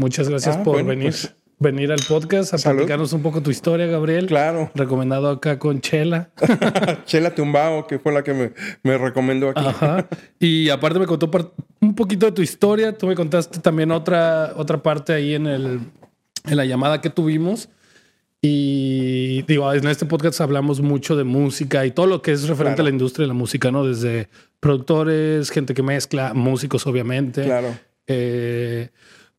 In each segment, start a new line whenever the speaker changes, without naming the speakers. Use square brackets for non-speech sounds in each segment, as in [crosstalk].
Muchas gracias
Ah,
por
bueno,
venir,
pues.
venir al podcast a
Salud.
platicarnos un poco tu historia, Gabriel.
Claro.
Recomendado acá con Chela. [laughs]
Chela Tumbao, que fue la que me, me recomendó aquí.
Ajá. Y aparte me contó un poquito de tu historia. Tú me contaste también otra, otra parte ahí en, el, en la llamada que tuvimos. Y digo, en este podcast hablamos mucho de música y todo lo que es referente
Claro.
a la industria de la música, ¿no? Desde productores, gente que mezcla, músicos, obviamente.
Claro.
Eh,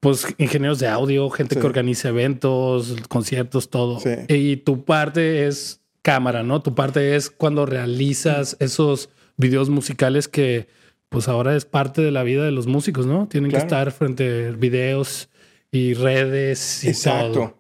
pues ingenieros de audio, gente
Sí.
que organiza eventos, conciertos, todo.
Sí.
Y tu parte es cámara, ¿no? Tu parte es cuando realizas esos videos musicales que pues ahora es parte de la vida de los músicos, ¿no? Tienen
Claro.
que estar frente a videos y redes y
Exacto.
todo.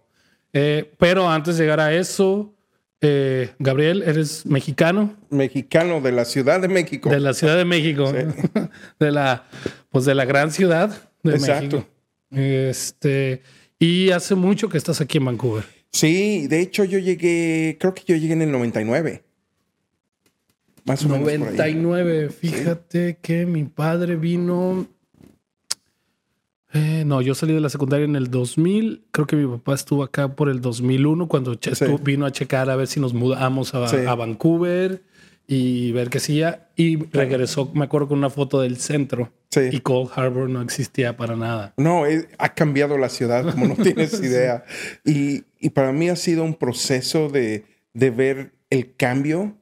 Eh, pero antes de llegar a eso, eh, Gabriel, eres mexicano
Mexicano de la Ciudad de México.
de la Ciudad de México, [laughs] de la pues de la gran ciudad de
Exacto.
México. Este, y hace mucho que estás aquí en Vancouver.
Sí, de hecho yo llegué, creo que yo llegué en el 99. Más o menos por ahí.
99, fíjate que mi padre vino eh, no, yo salí de la secundaria en el 2000. Creo que mi papá estuvo acá por el 2001 cuando
Sí.
estuvo- vino a checar a ver si nos mudamos a,
Sí.
a Vancouver y ver qué hacía. Y regresó, me acuerdo, con una foto del centro.
Sí.
Y Cold Harbor no existía para nada.
No, eh, ha cambiado la ciudad, como no tienes [laughs] idea. Y, y para mí ha sido un proceso de, de ver el cambio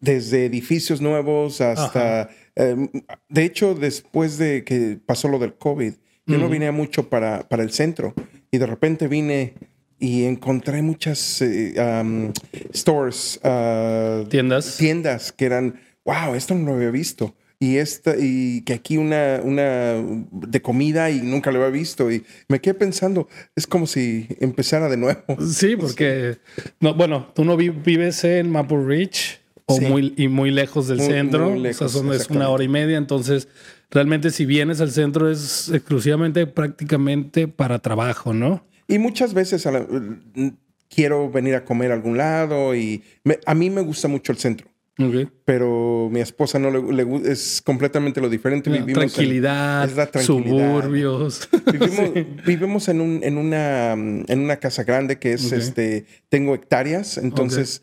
desde edificios nuevos hasta... eh, de hecho, después de que pasó lo del COVID, yo no vine mucho para, para el centro y de repente vine y encontré muchas eh, um, stores, ah,
¿Tiendas?
tiendas que eran, wow, esto no lo había visto. Y esta, y que aquí una, una de comida y nunca lo había visto. Y me quedé pensando, es como si empezara de nuevo. [laughs]
Sí, porque no, bueno, tú no vi- vives en Maple Ridge o
Sí.
muy y muy lejos del
Muy-
centro,
muy
o
lejos,
sea, son, es una hora y media, entonces realmente si vienes al centro es exclusivamente prácticamente para trabajo, ¿no?
Y muchas veces a la- mm, quiero venir a comer a algún lado y me- a mí me gusta mucho el centro.
Ok.
Pero mi esposa no le, le es completamente lo diferente. Vivimos en-
tranquilidad,
es la tranquilidad.
suburbios. [laughs]
Vivimos, [laughs] vivimos en, un, en, una, mm, en una casa grande que es, este, tengo hectáreas, entonces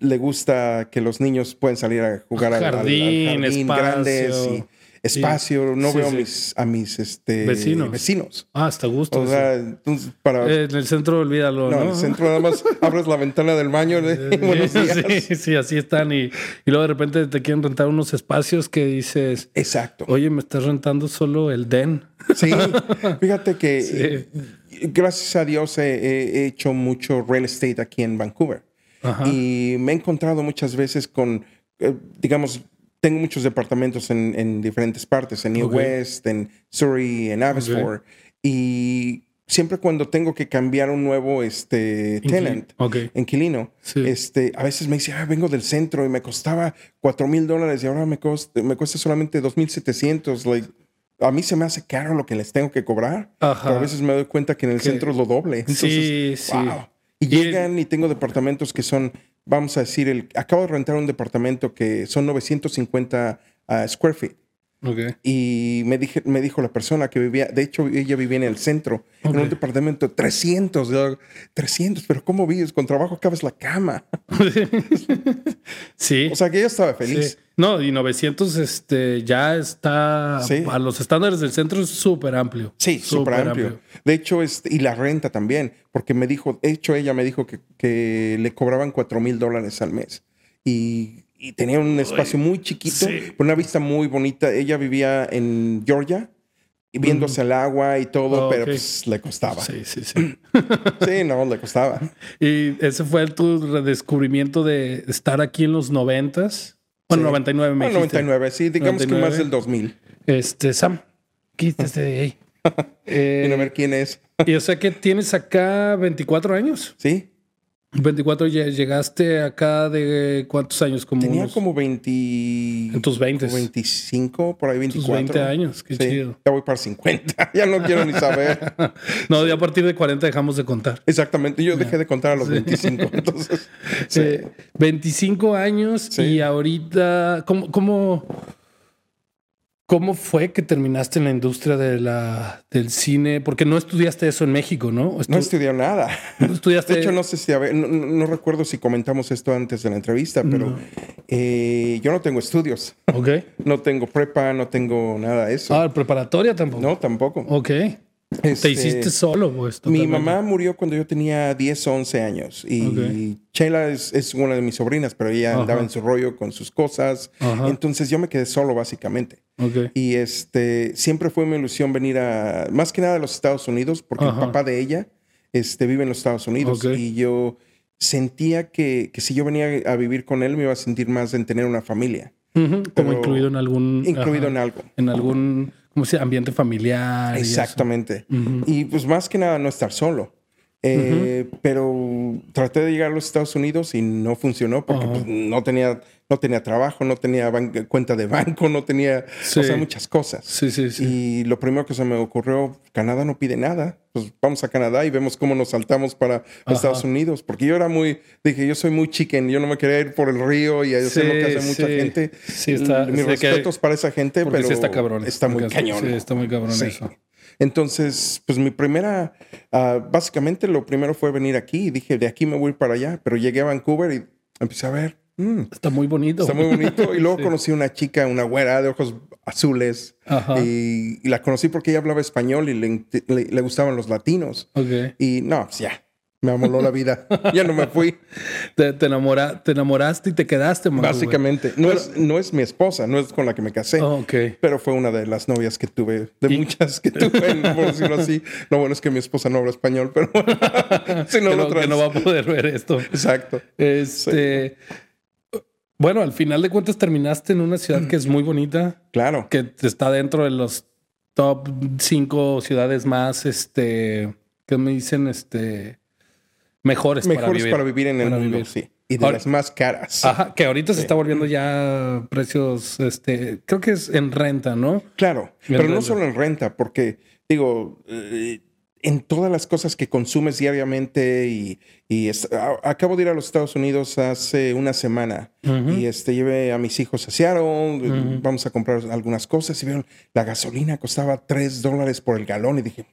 le gusta que los niños pueden salir a jugar al- al- al
Jardín,
grandes y espacio. No
Sí,
veo
sí.
A, mis, a mis este,
Vecinos.
vecinos.
ah, hasta gusto.
O sea, entonces para...
Eh, en el centro olvídalo,
no,
¿no?
en el centro nada más [laughs] abres la ventana del baño de [laughs] buenos días.
Sí, sí, así están. Y, y luego de repente te quieren rentar unos espacios que dices,
Exacto.
oye, me estás rentando solo el den.
Sí, [laughs] fíjate que gracias a Dios he, he hecho mucho real estate aquí en Vancouver.
Ajá.
Y me he encontrado muchas veces con, eh, digamos, tengo muchos departamentos en, en diferentes partes, en New
Ok.
West, en Surrey, en Abbotsford. Y siempre cuando tengo que cambiar un nuevo este, tenant,
Ok.
inquilino,
Sí.
este, a veces me dice, ah, vengo del centro y me costaba 4 mil dólares y ahora me, costa, me cuesta solamente 2,700. Like, a mí se me hace caro lo que les tengo que cobrar.
Ajá.
Pero a veces me doy cuenta que en el
Que-
centro es lo doble. Entonces,
Sí, sí.
wow. Y- llegan y tengo departamentos que son, vamos a decir, el, acabo de rentar un departamento que son 950 ah, square feet.
Ok.
Y me, dije, me dijo la persona que vivía, de hecho ella vivía en el centro, en un departamento de 300. Yo, 300, pero ¿cómo vives? Con trabajo acabas la cama. [laughs]
Sí.
O sea que ella estaba feliz.
Sí. No, y 900 este, ya está
Sí.
a los estándares del centro es súper amplio.
Sí, súper amplio. De hecho, este, y la renta también, porque me dijo, de hecho, ella me dijo que, que le cobraban 4 mil dólares al mes. Y, y tenía un espacio muy chiquito,
sí.
una vista muy bonita. Ella vivía en Georgia, y viéndose el agua y todo,
Oh,
pero pues le costaba. Sí.
Sí, sí, [laughs] sí.
no, le costaba. [laughs]
y ese fue tu redescubrimiento de estar aquí en los noventas. Bueno,
Sí.
99 me
Bueno,
dijiste.
99, sí, digamos que
99.
más del 2000.
Este, Sam, quítate de ahí. [laughs] Eh,
Quiero ver quién es.
y o sea que tienes acá 24 años.
Sí,
24 lle- llegaste acá de cuántos años? Como
tenía
unos-
como 20.
En tus 20s.
como 25, por ahí
tus
24.
20 años. Qué
Sí,
chido.
Ya voy para 50. [laughs] ya no quiero ni saber. [laughs]
No, ya a partir de 40 dejamos de contar.
Exactamente. Yo dejé de contar a los 25. [laughs] Entonces, sí.
Eh, 25 años
Sí.
y ahorita, ¿cómo, cómo, ¿Cómo fue que terminaste en la industria de la, del cine? Porque no estudiaste eso en México, ¿no?
no estudié nada.
¿No estudiaste?
De hecho, no sé si, a ver, no, recuerdo si comentamos esto antes de la entrevista, pero eh, yo no tengo estudios.
Ok.
No tengo prepa, no tengo nada de eso.
Ah, preparatoria tampoco.
No, tampoco.
Ok. Te este, hiciste solo, pues.
Mi mamá murió cuando yo tenía 10 o 11 años. Y Sheila es, una de mis sobrinas, pero ella andaba en su rollo con sus cosas. Entonces yo me quedé solo, básicamente. Y este, siempre fue mi ilusión venir a, más que nada a los Estados Unidos, porque el papá de ella este, vive en los Estados Unidos. Y yo sentía que, que, si yo venía a vivir con él, me iba a sentir más en tener una familia.
Como incluido en algún...
Incluido en algo.
En algún ambiente familiar.
Exactamente. Y, pues más que nada no estar solo. Eh, pero traté de llegar a los Estados Unidos y no funcionó porque pues, no, tenía, no tenía trabajo, no tenía cuenta de banco, no tenía muchas cosas.
Sí, sí, sí.
Y lo primero que se me ocurrió, Canadá no pide nada. Pues vamos a Canadá y vemos cómo nos saltamos para Estados Unidos. Porque yo era muy, dije, yo soy muy chicken, yo no me quería ir por el río y hacer lo que hace mucha gente.
Sí, está.
Mis respetos para esa gente, pero
está cabrón.
Está muy cañón.
Sí, está muy cabrón eso.
Entonces, pues mi primera, ah, básicamente lo primero fue venir aquí y dije, de aquí me voy para allá, pero llegué a Vancouver y empecé a ver.
Mm, está muy bonito.
Está muy bonito. Y luego [laughs] conocí una chica, una güera de ojos azules. Y, la conocí porque ella hablaba español y le, gustaban los latinos. Y no, pues ya, me amoló la vida. [laughs] ya no me fui.
Te, te, te enamoraste y te quedaste,
Básicamente. No es, no es mi esposa, no es con la que me casé.
Oh,
pero fue una de las novias que tuve, de muchas que tuve, [laughs] por decirlo así. Lo bueno es que mi esposa no habla español, pero [laughs]
si no, que no va a poder ver esto.
Exacto.
Este. Bueno, al final de cuentas terminaste en una ciudad que es muy bonita.
Claro.
Que está dentro de los top cinco ciudades más, este, ¿qué me dicen? Este, mejores,
para vivir. para vivir en el mundo, sí. Y de las más caras.
Ajá, que ahorita se está volviendo ya precios, este, creo que es en renta, ¿no?
Claro, pero no solo en renta, porque digo, eh, en todas las cosas que consumes diariamente y, acabo de ir a los Estados Unidos hace una semana y este llevé a mis hijos a Seattle, vamos a comprar algunas cosas y vieron la gasolina costaba 3 dólares por el galón y dije,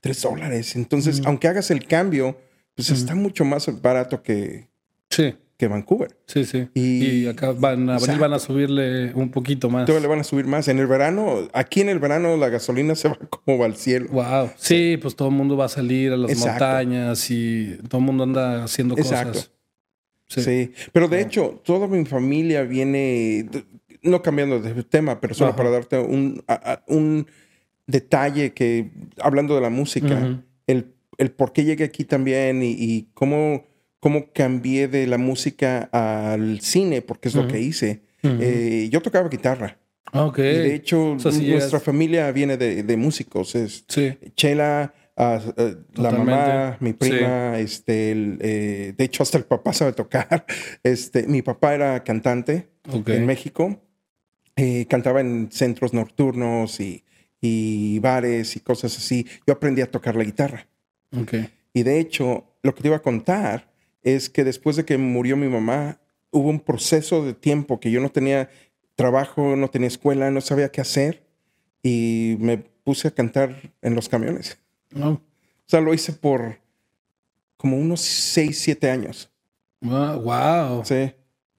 3 dólares. Entonces, aunque hagas el cambio, pues está mucho más barato que,
sí.
que Vancouver.
Sí, sí. Y, acá van a, van a subirle un poquito más.
Todavía le van a subir más. En el verano, aquí en el verano la gasolina [laughs] se va como va al cielo.
Wow. Sí, pues todo el mundo va a salir a las montañas y todo el mundo anda haciendo Exacto. cosas.
Sí. Pero de hecho, toda mi familia viene, no cambiando de tema, pero solo para darte un, un detalle que, hablando de la música, el el por qué llegué aquí también y, cómo, cómo cambié de la música al cine, porque es lo que hice. Eh, yo tocaba guitarra.
Ah, okay.
de hecho, nuestra familia viene de, músicos. Es Chela, ah, eh, la mamá, mi prima, este, eh, de hecho, hasta el papá sabe tocar. [laughs] Este, mi papá era cantante en México. cantaba en centros nocturnos y, y bares y cosas así. Yo aprendí a tocar la guitarra. Y de hecho, lo que te iba a contar es que después de que murió mi mamá, hubo un proceso de tiempo que yo no tenía trabajo, no tenía escuela, no sabía qué hacer y me puse a cantar en los camiones. O sea, lo hice por como unos 6, 7 años.
Wow.
Sí.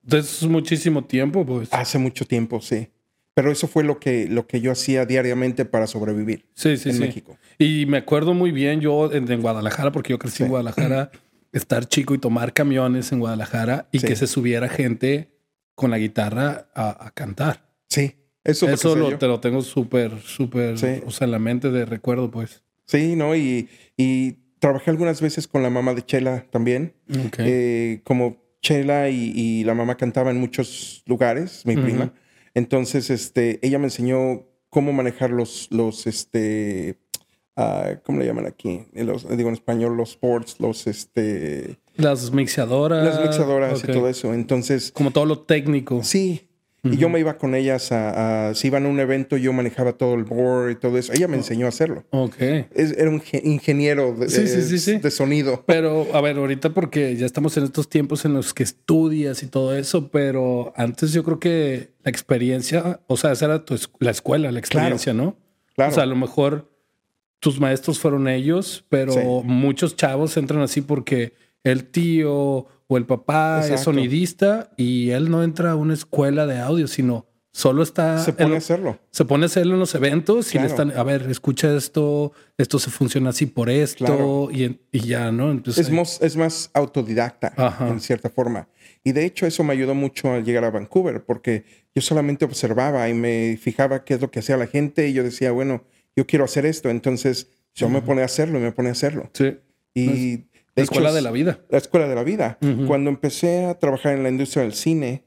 Entonces es muchísimo tiempo, pues.
Hace mucho tiempo, sí. Pero eso fue lo que, lo que yo hacía diariamente para sobrevivir
sí, sí,
en
sí.
México.
Y me acuerdo muy bien yo en, Guadalajara, porque yo crecí en Guadalajara, [clears throat] estar chico y tomar camiones en Guadalajara y que se subiera gente con la guitarra a, cantar.
Sí, eso,
eso lo, te lo tengo súper, súper, o sea, en la mente de recuerdo, pues.
Sí, ¿no? Y, y trabajé algunas veces con la mamá de Chela también. Eh, como Chela y, la mamá cantaba en muchos lugares, mi prima. Entonces, este, ella me enseñó cómo manejar los, los, este, uh, ¿cómo le llaman aquí? Los, digo en español, los sports, los, este...
Las mixadoras.
Las mixadoras y todo eso. Entonces...
Como todo lo técnico.
Sí. Y yo me iba con ellas a, a, si iban a un evento, yo manejaba todo el board y todo eso. Ella me enseñó a hacerlo.
Ok.
Es- era un ge- ingeniero de,
Sí, sí, sí, sí.
de sonido.
Pero, a ver, ahorita porque ya estamos en estos tiempos en los que estudias y todo eso, pero antes yo creo que la experiencia, o sea, esa era tu es- la escuela, la experiencia, ¿no?
Claro.
O sea, a lo mejor tus maestros fueron ellos, pero muchos chavos entran así porque el tío o el papá es sonidista y él no entra a una escuela de audio, sino solo está...
se pone a hacerlo.
se pone a hacerlo en los eventos y le
Claro.
están, a ver, escucha esto, esto se funciona así por esto
Claro.
y, y ya, ¿no? Entonces,
Es, más autodidacta,
Ajá.
en cierta forma. Y de hecho eso me ayudó mucho al llegar a Vancouver, porque yo solamente observaba y me fijaba qué es lo que hacía la gente y yo decía, bueno, yo quiero hacer esto. Entonces yo me ponía a hacerlo y me ponía a hacerlo.
sí,
Y
la
hecho,
escuela de la vida.
La escuela de la vida. Cuando empecé a trabajar en la industria del cine,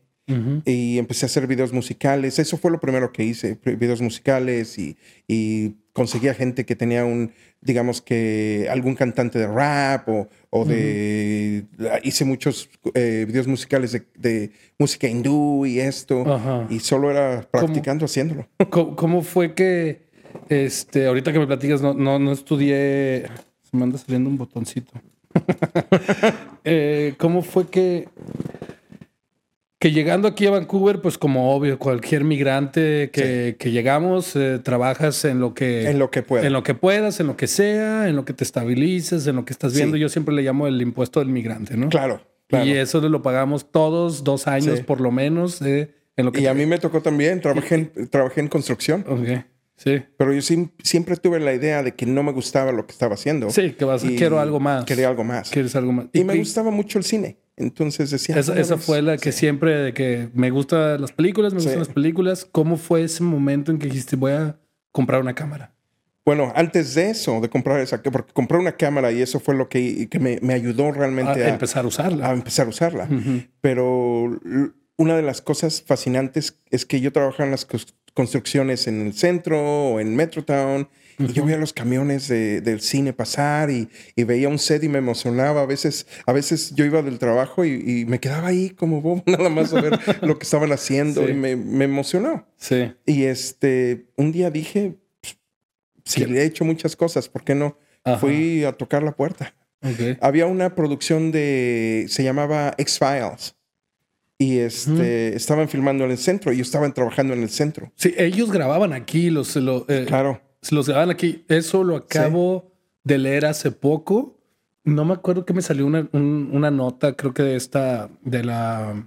y empecé a hacer videos musicales. Eso fue lo primero que hice, videos musicales y, y conseguía gente que tenía un, digamos que algún cantante de rap o, o de... Hice muchos eh, videos musicales de, de música hindú y esto.
Ajá.
Y solo era practicando haciéndolo. [laughs]
¿Cómo, cómo fue que, este, ahorita que me platicas, no, no, no estudié, se me anda saliendo un botoncito. [laughs] Eh, ¿Cómo fue que, que llegando aquí a Vancouver, pues como obvio, cualquier migrante que, que llegamos, eh, trabajas en lo que...
en lo que pueda.
En lo que puedas, en lo que sea, en lo que te estabilices, en lo que estás
Sí.
viendo. Yo siempre le llamo el impuesto del migrante, ¿no?
Claro, claro.
Y eso lo pagamos todos, dos años
Sí.
por lo menos, eh, en lo que...
Y a mí me tocó también, trabajé en, trabajé en construcción,
Ok, sí.
pero yo siempre tuve la idea de que no me gustaba lo que estaba haciendo.
Sí, que vas, quiero algo más.
Quería algo más.
Quieres algo más.
Y me gustaba mucho el cine. Entonces decía...
Esa,
"Ah,
esa fue la que siempre, de que me gustan las películas, me
Sí.
gustan las películas. ¿Cómo fue ese momento en que dijiste, voy a comprar una cámara?
Bueno, antes de eso, de comprar esa, porque compré una cámara y eso fue lo que, que me, me ayudó realmente a,
empezar a usarla.
a empezar a usarla. Pero una de las cosas fascinantes es que yo trabajaba en las construcciones en el centro o en Metrotown y yo veía los camiones de- del cine pasar y, y veía un set y me emocionaba. A veces, a veces yo iba del trabajo y, y me quedaba ahí como bobo [laughs] nada más a ver lo que estaban haciendo
Sí.
y me, me emocionó.
Sí.
Y este, un día dije, "Pues, si le he hecho muchas cosas, ¿por qué no?
Ajá.
Fui a tocar la puerta. Había una producción de, se llamaba X-Files. Y este, estaban filmando en el centro y yo estaba trabajando en el centro.
Sí, ellos grababan aquí, los, lo- eh,
Claro.
los grababan aquí. Eso lo acabo de leer hace poco. No me acuerdo que me salió una, un- una nota, creo que de esta, de la,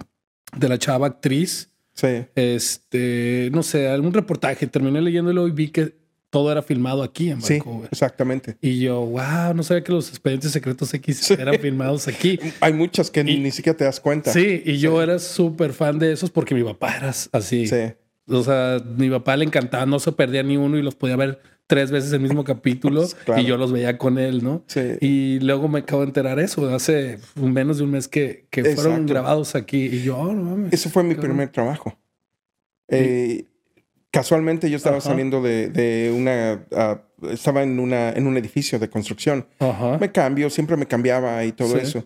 de la chava actriz.
Sí.
Este, no sé, algún reportaje. Terminé leyéndolo y vi que todo era filmado aquí en
Sí,
Vancouver.
exactamente.
Y yo, wow, no sabía que los expedientes secretos X eran filmados aquí. [laughs]
Hay muchas que
Y-
ni siquiera te das cuenta.
Sí, y yo era súper fan de esos porque mi papá era así.
Sí.
O sea, mi papá le encantaba, no se perdía ni uno y los podía ver tres veces el mismo capítulo [laughs]
Claro.
y yo los veía con él, ¿no?
Sí.
Y luego me acabo de enterar eso, hace menos de un mes que, que fueron grabados aquí y yo, oh, no mames.
Ese fue mi primer trabajo. Eh, casualmente yo estaba
Ajá.
saliendo de, de una... ah, estaba en, una, en un edificio de construcción.
Ajá.
Me cambio, siempre me cambiaba y todo
Sí.
eso.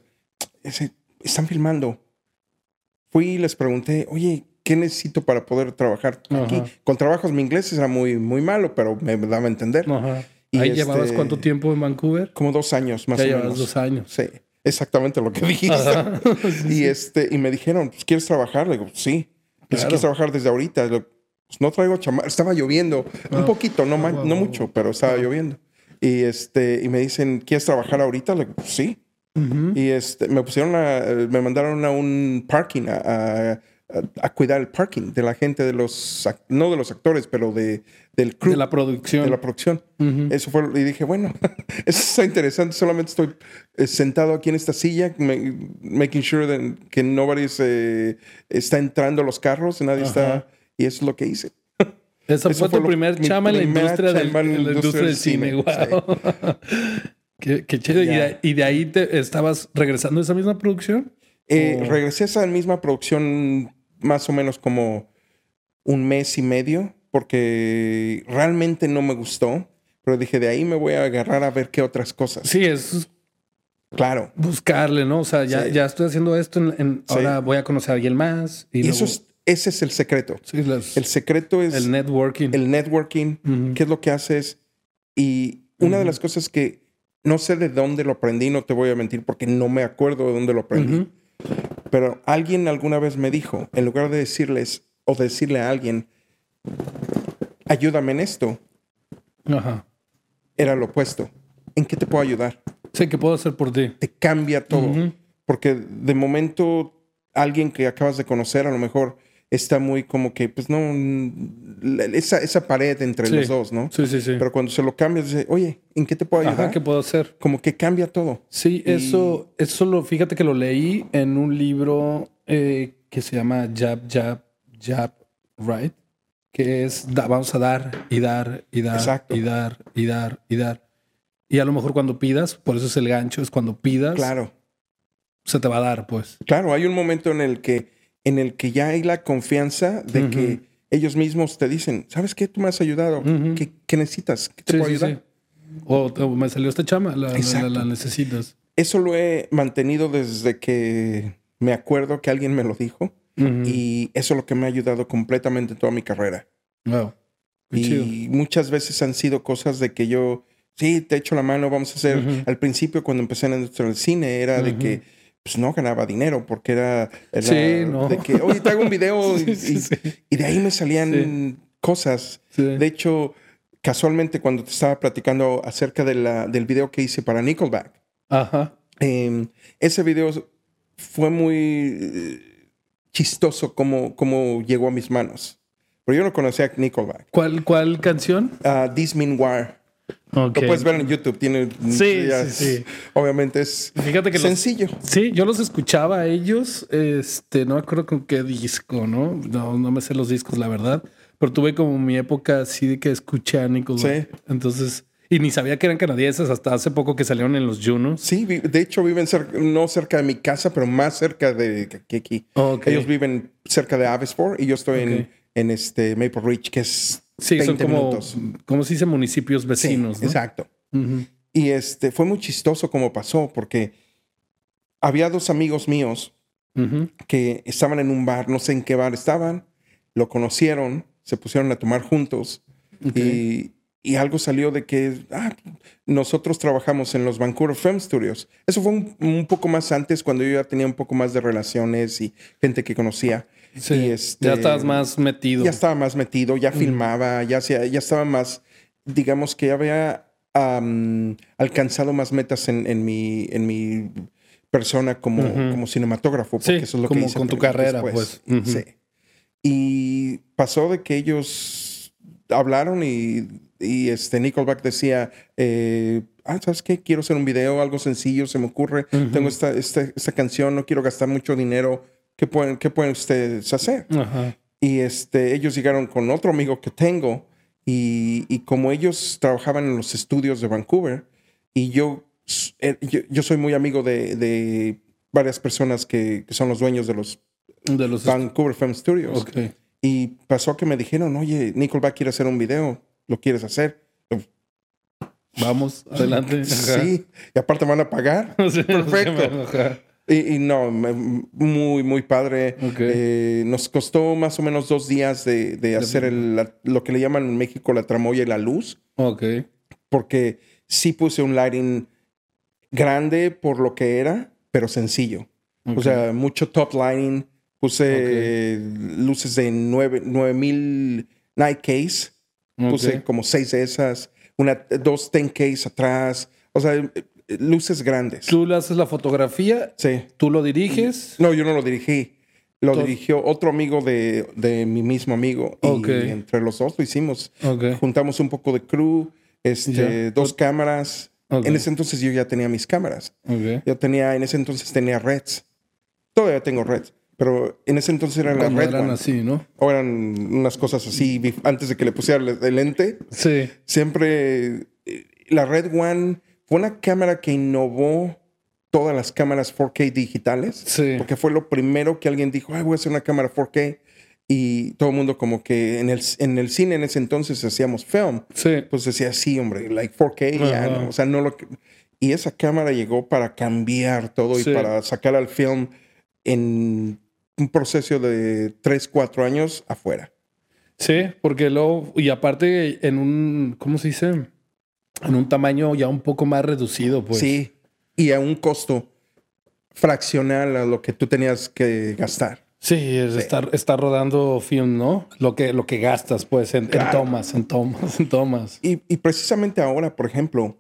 Ese, están filmando. Fui y les pregunté, oye, ¿qué necesito para poder trabajar aquí?
Ajá.
Con trabajos mi inglés era muy, muy malo, pero me daba a entender.
Ajá.
Y
Ahí
este-
llevabas cuánto tiempo en Vancouver?
Como dos años más
ya
o
llevabas
menos.
dos años.
Sí, exactamente lo que dijiste. [laughs]
Sí,
Y este, y me dijeron, pues, ¿quieres trabajar? Le digo, sí. Pues,
Claro.
¿quieres trabajar desde ahorita? Le digo, no traigo chamarra. Estaba lloviendo. Un
Ah.
poquito, no,
Ah,
no mucho, pero estaba lloviendo. Y este, y me dicen, ¿quieres trabajar ahorita? Le digo, pues, sí.
Ujú.
Y este, me pusieron a, me mandaron a un parking, a, a- a cuidar el parking de la gente de los, no de los actores, pero de, del crew,
De la producción.
de la producción.
Ujú.
Eso fue, y dije, bueno, [laughs] eso está interesante. Solamente estoy eh, sentado aquí en esta silla, making sure that- que nobody se, está entrando a los carros, nadie
Ajá.
está, y eso es lo que hice. [laughs]
Esa
Eso
fue,
fue
tu
lo-
primer chama en la industria, del,
en la
industria del cine. [laughs] qué, qué chido. ¿Y de, y de ahí te estabas regresando a esa misma producción?
Eh,
Oh.
Regresé a esa misma producción más o menos como un mes y medio, porque realmente no me gustó, pero dije, de ahí me voy a agarrar a ver qué otras cosas.
Sí, es
Claro.
buscarle, ¿no? O sea, ya,
Sí.
ya estoy haciendo esto, en, en-
Sí.
ahora voy a conocer a alguien más. Y,
Y,
luego-
eso, es, ese es el secreto.
Sí, las-
El secreto es
el networking.
el networking,
Ujú.
qué es lo que haces. Y una de las cosas que no sé de dónde lo aprendí, no te voy a mentir porque no me acuerdo de dónde lo aprendí, pero alguien alguna vez me dijo, en lugar de decirles o decirle a alguien, ayúdame en esto,
Ajá.
era lo opuesto. ¿En qué te puedo ayudar?
Sí, ¿qué puedo hacer por ti?
Te cambia todo. Porque de momento alguien que acabas de conocer a lo mejor está muy como que, pues no, mm, esa, esa pared entre
Sí.
los dos, ¿no?
Sí, sí, sí.
Pero cuando se lo cambias, dice, oye, ¿en qué te puedo ayudar?
Ajá, ¿qué puedo hacer?
Como que cambia todo.
Sí,
Y-
eso, eso lo, fíjate que lo leí en un libro eh, que se llama Jab, Jab, Jab, Right, que es da- vamos a dar y dar y dar
Exacto.
y dar y dar y dar. Y a lo mejor cuando pidas, por eso es el gancho, es cuando pidas,
Claro,
se te va a dar, pues.
claro, hay un momento en el que, en el que ya hay la confianza de que ellos mismos te dicen, ¿sabes qué? Tú me has ayudado. ¿Qué, qué necesitas? ¿Qué te
Sí,
puedo
sí,
ayudar?
sí. O, o me salió esta chama, la, necesitas.
Eso lo he mantenido desde que me acuerdo que alguien me lo dijo.
Ujú.
Y eso es lo que me ha ayudado completamente en toda mi carrera.
Wow. Qué
y
chido.
muchas veces han sido cosas de que yo, sí, te echo la mano, vamos a hacer. Al principio, cuando empecé en del cine, era de que pues no ganaba dinero porque era, era
Sí, no.
de que, oye, te hago un video [laughs] y,
Sí, sí,
y-
sí.
y de ahí me salían cosas. De hecho, casualmente cuando te estaba platicando acerca de la, del video que hice para Nickelback,
Ajá.
eh, ese video fue muy eh, chistoso como, como llegó a mis manos. Pero yo no conocía a Nickelback.
¿Cuál, ¿Cuál canción?
Uh, This Mean Wire. Lo puedes ver en YouTube. Tiene,
Sí, sí.
Obviamente es
Fíjate que los-
sencillo.
Sí, yo los escuchaba a ellos, este, no me acuerdo con qué disco, ¿no? No, no me sé los discos, la verdad, pero tuve como mi época así de que escuché a Nickelback.
Sí.
Entonces, y ni sabía que eran canadienses hasta hace poco que salieron en los Junos.
Sí, de hecho viven cerca, no cerca de mi casa, pero más cerca de que aquí. Ellos viven cerca de Abbotsford y yo estoy en, en este Maple Ridge, que es
Sí,
20
son como,
minutos.
como se dice, municipios
Sí,
vecinos, ¿no?
Exacto. Y este fue muy chistoso como pasó, porque había dos amigos míos que estaban en un bar, no sé en qué bar estaban, lo conocieron, se pusieron a tomar juntos y, y algo salió de que ah, nosotros trabajamos en los Vancouver Film Studios. Eso fue un, un poco más antes, cuando yo ya tenía un poco más de relaciones y gente que conocía.
Sí,
y este,
ya estabas más metido.
Ya estaba más metido, ya filmaba, ya, hacía- ya estaba más, digamos que ya había alcanzado más metas en, en mi, en mi persona como, como cinematógrafo, porque
Sí,
eso es lo
como
que hice
con tu carrera,
después.
pues.
Sí. Y pasó de que ellos hablaron y, y este Nickelback decía, eh, ah, ¿sabes qué? Quiero hacer un video, algo sencillo, se me ocurre. Tengo esta, esta, esta canción, no quiero gastar mucho dinero. ¿Qué pueden, qué pueden ustedes hacer?
Ajá.
Y este, ellos llegaron con otro amigo que tengo y, y como ellos trabajaban en los estudios de Vancouver y yo, eh, yo, yo soy muy amigo de, de varias personas que, que son los dueños de los
De los
Vancouver Film Studios.
Ok.
Y pasó que me dijeron, oye, Nickelback quiere hacer un video, ¿lo quieres hacer?
Vamos, adelante. [laughs] Ajá.
Sí, y aparte me van a pagar. [laughs]
Sí,
Perfecto. Y, y no, muy, muy padre.
Ok.
Eh, nos costó más o menos dos días de, de hacer el- la- lo que le llaman en México la tramoya y la luz,
Ok.
porque sí puse un lighting grande por lo que era, pero sencillo. O sea, mucho top lighting. Puse luces de 9000 night case. Puse como seis de esas. Una, dos 10 case atrás. O sea, luces grandes.
Tú le haces la fotografía,
Sí.
tú lo diriges.
No, yo no lo dirigí. Lo dirigió otro amigo de, de mi mismo amigo. Y entre los dos lo hicimos.
Ok.
Juntamos un poco de crew, este, dos cámaras.
Ok.
En ese entonces yo ya tenía mis cámaras. Yo tenía, en ese entonces tenía Reds. Todavía tengo Reds. Pero en ese entonces eran las Red
eran
Ones.
así, ¿no?
O eran unas cosas así. Antes de que le pusiera el, el lente,
Sí.
siempre eh, la Red One fue una cámara que innovó todas las cámaras 4K digitales.
Sí.
Porque fue lo primero que alguien dijo, ay, voy a hacer una cámara 4K. Y todo el mundo como que en el, en el cine en ese entonces hacíamos film.
Sí.
Pues decía, sí, hombre, like 4K, ya,
Ajá.
¿no? O sea, no lo. Y esa cámara llegó para cambiar todo y para sacar al film en un proceso de 3, 4 años afuera.
Sí, porque luego, y aparte en un, ¿cómo se dice? En un tamaño ya un poco más reducido, pues.
Sí, y a un costo fraccional a lo que tú tenías que gastar.
Sí, es Estar, estar rodando film, ¿no? Lo que, lo que gastas, pues, en, tomas, en tomas, [laughs] en tomas.
Y, y, precisamente ahora, por ejemplo,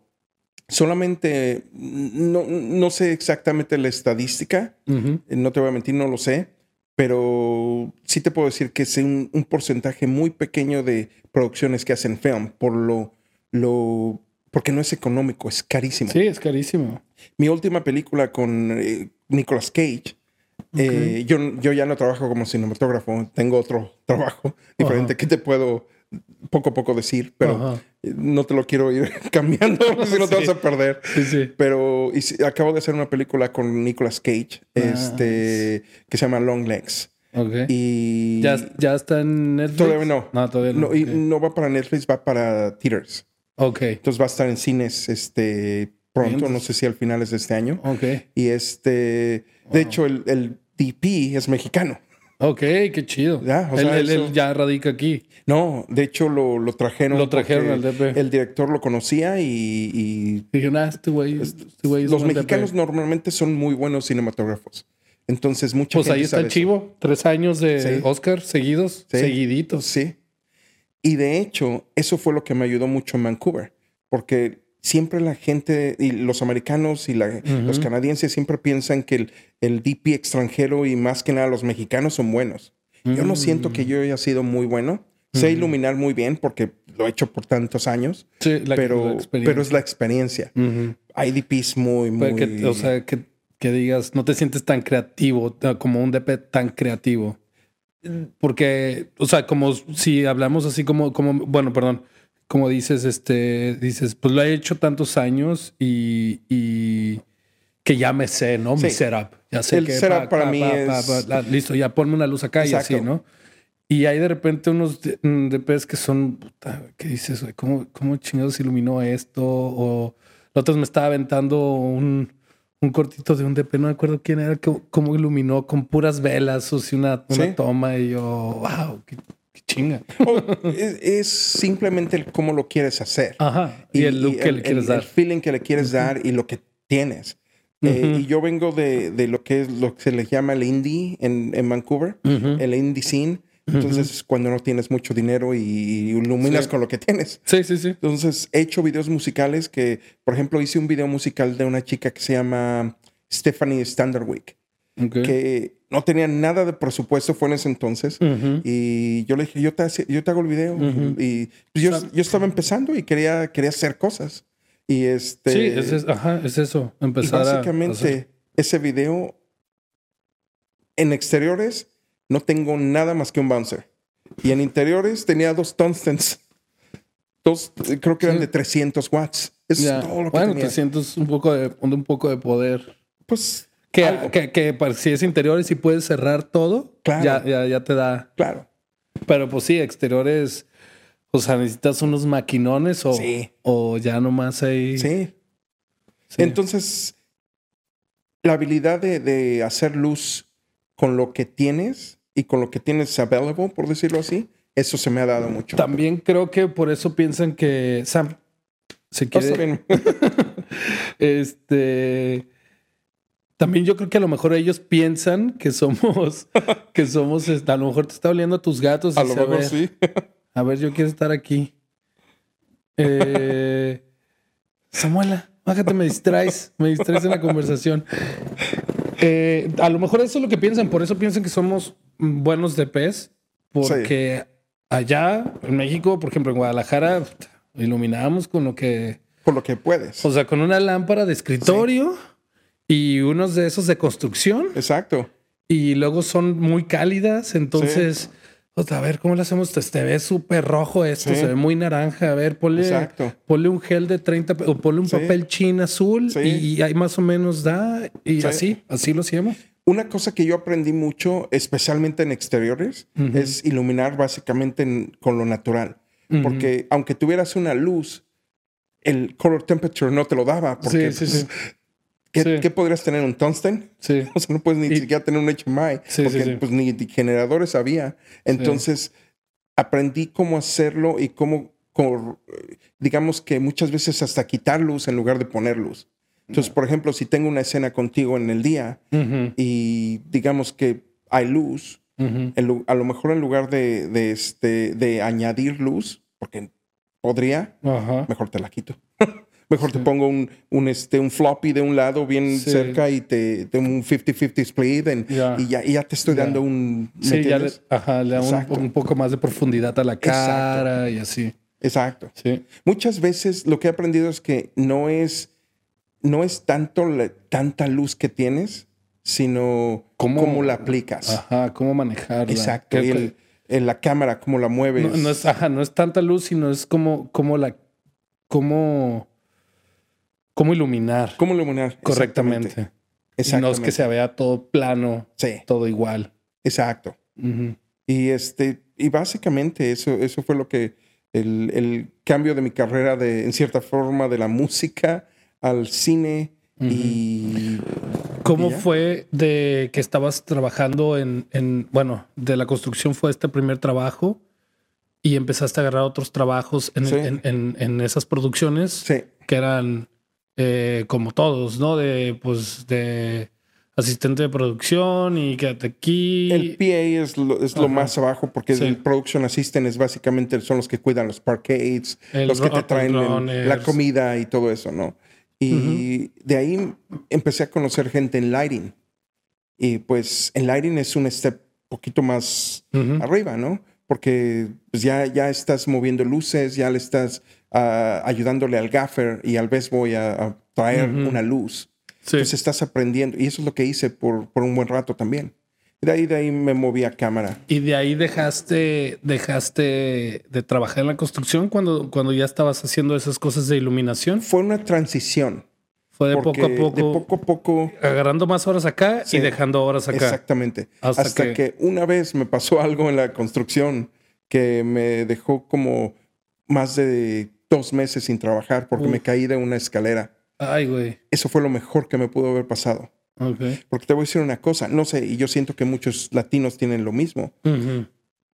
solamente, no, no sé exactamente la estadística, no te voy a mentir, no lo sé, pero sí te puedo decir que es un, un, porcentaje muy pequeño de producciones que hacen film por lo, lo, porque no es económico, es carísimo.
Sí, es carísimo.
Mi última película con eh, Nicolas Cage eh, yo, yo ya no trabajo como cinematógrafo, tengo otro [laughs] trabajo diferente que te puedo poco a poco decir, pero no te lo quiero ir [laughs] cambiando [laughs] si no te vas a perder. Pero acabo de hacer una película con Nicolas Cage este, que se llama Long Legs. Y
¿Ya, ¿Ya, está en Netflix?
Todavía no.
No, todavía
no. y no va para Netflix, va para theaters.
Ok.
Entonces va a estar en cines este, pronto, no sé si al finales de este año.
Ok.
Y este, de hecho, el, el DP es mexicano.
Ok, qué chido. Ya, él, ya radica aquí.
No, de hecho lo, lo trajeron.
Lo trajeron al DP.
El director lo conocía y. y
Dijeron, ah, este güey. Este
los mexicanos normalmente son muy buenos cinematógrafos. Entonces, mucha
pues ahí está el chivo. Tres años de Oscar seguidos, seguiditos.
Sí. Y de hecho, eso fue lo que me ayudó mucho en Vancouver. Porque siempre la gente y los americanos y los canadienses siempre piensan que el, el, DP extranjero y más que nada los mexicanos son buenos. Yo no siento que yo haya sido muy bueno. Sé iluminar muy bien porque lo he hecho por tantos años.
Sí,
pero, pero es la experiencia. Hay DPs muy, muy...
Que, o sea, que, que, digas, no te sientes tan creativo, como un DP tan creativo. Porque, o sea, como si hablamos así como, como bueno, perdón, como dices, este, dices, pues lo he hecho tantos años y, que ya me sé, ¿no? Mi setup. Ya sé
el
que
setup para mí es...
listo, ya ponme una luz acá y así, ¿no? Y hay de repente unos DPs mm, que son, puta, ¿qué dices? Güey? ¿Cómo, ¿Cómo chingados iluminó esto? O otros me estaba aventando un, un cortito de un DP, no me acuerdo quién era, cómo iluminó con puras velas o si una, una toma y yo, wow, qué chinga.
es, simplemente el cómo lo quieres hacer.
Ajá. Y, el look que le quieres dar.
El feeling que le quieres dar y lo que tienes. Eh, y yo vengo de, de, lo que es lo que se le llama el indie en, en Vancouver, el indie scene. Entonces, es cuando no tienes mucho dinero y iluminas con lo que tienes.
Sí, sí, sí.
Entonces, he hecho videos musicales que, por ejemplo, hice un video musical de una chica que se llama Stephanie Standardwick. Que no tenía nada de presupuesto, fue en ese entonces. Y yo le dije, yo te, yo te hago el video. Y pues, yo, yo, estaba empezando y quería, quería hacer cosas. Y este...
Sí, es, ajá, es eso. Empezar
básicamente, ese video en exteriores no tengo nada más que un bouncer. Y en interiores tenía dos tungstens. Dos, creo que eran de 300 watts. Es todo lo que
bueno, 300, un poco de, un poco de poder.
Pues
que, que, si es interiores y puedes cerrar todo, ya, ya, te da.
Claro.
Pero pues sí, exteriores, o sea, necesitas unos maquinones o, o ya nomás ahí.
Sí. Entonces, la habilidad de, de, hacer luz con lo que tienes y con lo que tienes available, por decirlo así, eso se me ha dado mucho.
También creo que por eso piensan que Sam, si quiere. [laughs] este también yo creo que a lo mejor ellos piensan que somos, [laughs] que somos, este, a lo mejor te está oliendo a tus gatos.
A lo mejor sí.
A ver, yo quiero estar aquí. Eh, [laughs] Samuela, bájate, me distraes, me distraes en la conversación. Eh, a lo mejor eso es lo que piensan, por eso piensan que somos buenos de pez, porque allá en México, por ejemplo, en Guadalajara, iluminamos con lo que...
Con lo que puedes.
O sea, con una lámpara de escritorio y unos de esos de construcción.
Exacto.
Y luego son muy cálidas, entonces... Pues, a ver, ¿cómo lo hacemos? Te, ve súper rojo esto, se ve muy naranja. A ver, ponle, ponle un gel de 30 o ponle un papel chin azul y, ahí más o menos da. Y así, así lo hacemos.
Una cosa que yo aprendí mucho, especialmente en exteriores, es iluminar básicamente con lo natural. Porque aunque tuvieras una luz, el color temperature no te lo daba. Porque pues, ¿Qué, ¿qué podrías tener? ¿Un tungsten?
Sí. [laughs]
O sea, no puedes ni siquiera tener un HMI.
Sí,
porque
sí, sí.
pues ni generadores había. Entonces aprendí cómo hacerlo y cómo, cómo, digamos que muchas veces hasta quitar luz en lugar de poner luz. Entonces, por ejemplo, si tengo una escena contigo en el día y digamos que hay luz, en a lo mejor en lugar de, de, este, de añadir luz, porque podría, mejor te la quito. [laughs] mejor te pongo un, un, este, un floppy de un lado bien
Sí.
cerca y te, te un 50-50 split en-
Ya.
y, ya, y ya te estoy dando un... ¿me
Sí, ya le,
entiendes?
ajá, le da un, poco más de profundidad a la
Exacto.
cara y así.
Exacto.
Sí.
Muchas veces lo que he aprendido es que no es, no es tanto la- tanta luz que tienes, sino
¿Cómo?
cómo, la aplicas.
Ajá, cómo manejarla.
Exacto.
¿Qué-
Y el- en la cámara, cómo la mueves.
no, no es, ajá, no es tanta luz, sino es como, como la, cómo, cómo iluminar
¿Cómo iluminar?
correctamente. Y no es
Exactamente.
que se vea todo plano,
Sí,
todo igual.
exacto. Y este, y básicamente eso, eso fue lo que el, el cambio de mi carrera de, en cierta forma, de la música al cine y
¿Cómo fue de que estabas trabajando en, en, bueno, de la construcción fue este primer trabajo y empezaste a agarrar otros trabajos en,
Sí.
en- en- en esas producciones
sí,
que eran eh, como todos, ¿no? De, pues, de asistente de producción y quédate aquí.
el PA es lo, es lo más abajo porque
Sí.
el production assistant es básicamente son los que cuidan los parkades,
El
los que te traen la comida y todo eso, ¿no? Y de ahí empecé a conocer gente en lighting. Y pues en lighting es un step poquito más arriba, ¿no? Porque pues, ya, ya estás moviendo luces, ya le estás ah, ayudándole al gaffer y al vez voy a, a traer una luz.
Sí.
Entonces estás aprendiendo. Y eso es lo que hice por, por un buen rato también. De ahí, de ahí me moví a cámara.
Y de ahí dejaste, dejaste de trabajar en la construcción cuando, cuando ya estabas haciendo esas cosas de iluminación.
Fue una transición.
Fue de poco a poco,
De poco a poco.
agarrando más horas acá
Sí.
y dejando horas acá.
Exactamente.
Hasta
Hasta,
que-
que... una vez me pasó algo en la construcción que me dejó como más de dos meses sin trabajar porque
Uf.
me caí de una escalera.
Ay, güey.
Eso fue lo mejor que me pudo haber pasado.
Ok.
Porque te voy a decir una cosa, no sé, y yo siento que muchos latinos tienen lo mismo.
Ujú,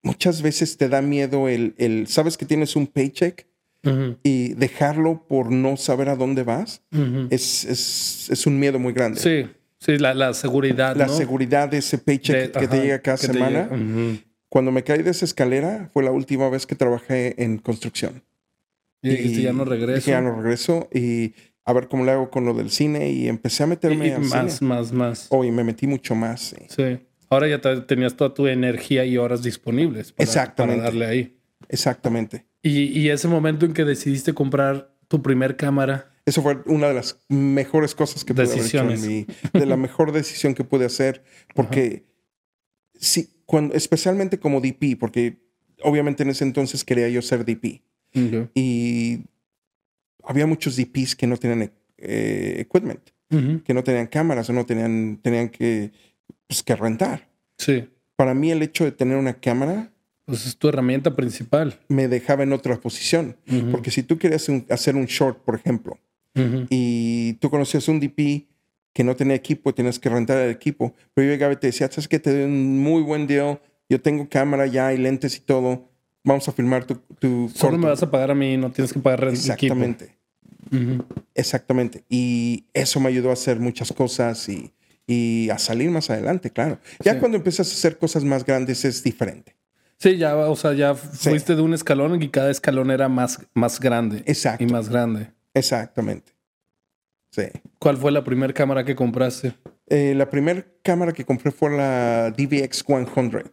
Muchas veces te da miedo el, el sabes que tienes un paycheck
ujú,
y dejarlo por no saber a dónde vas
ujú.
es, es, es un miedo muy grande.
Sí, sí, la, la seguridad.
La
¿no?
seguridad de ese paycheck
De-
que te llega cada semana.
llega.
Cuando me caí de esa escalera fue la última vez que trabajé en construcción.
Y dijiste, ya no regreso.
Dije, ya no regreso y a ver cómo le hago con lo del cine y empecé a
Y-
meterme
y
al
más,
cine.
más, más.
Oh, y me metí mucho más. sí.
Sí. Ahora ya te- tenías toda tu energía y horas disponibles para,
Exactamente.
para darle ahí.
Exactamente.
Y, y ese momento en que decidiste comprar tu primer cámara.
Eso fue una de las mejores cosas que pude haber hecho en
Decisiones.
mi- de la mejor decisión que pude hacer, porque sí, cuando, especialmente como DP, porque obviamente en ese entonces quería yo ser DP y había muchos DPs que no tenían eh, equipment, que no tenían cámaras o no tenían, tenían que, pues, que rentar.
Sí.
Para mí el hecho de tener una cámara
Pues es tu herramienta principal.
me dejaba en otra posición, porque si tú querías un- hacer un short, por ejemplo, y tú conocías un DP que no tenía equipo, tenías que rentar el equipo, pero yo llegaba y te decía, sabes que te doy un muy buen deal, yo tengo cámara ya y lentes y todo, vamos a filmar tu, tu
Solo
corto".
me vas a pagar a mí, no tienes que pagar el equipo.
Exactamente,
Ujú.
exactamente. Y eso me ayudó a hacer muchas cosas y, y a salir más adelante, claro. Ya
Sí.
cuando empiezas a hacer cosas más grandes es diferente.
Sí, ya, o sea, ya fuiste de un escalón y cada escalón era más, más grande.
Exacto.
Y más grande.
Exactamente. Sí.
¿Cuál fue la primera cámara que compraste?
Eh, la primera cámara que compré fue la DVX 100.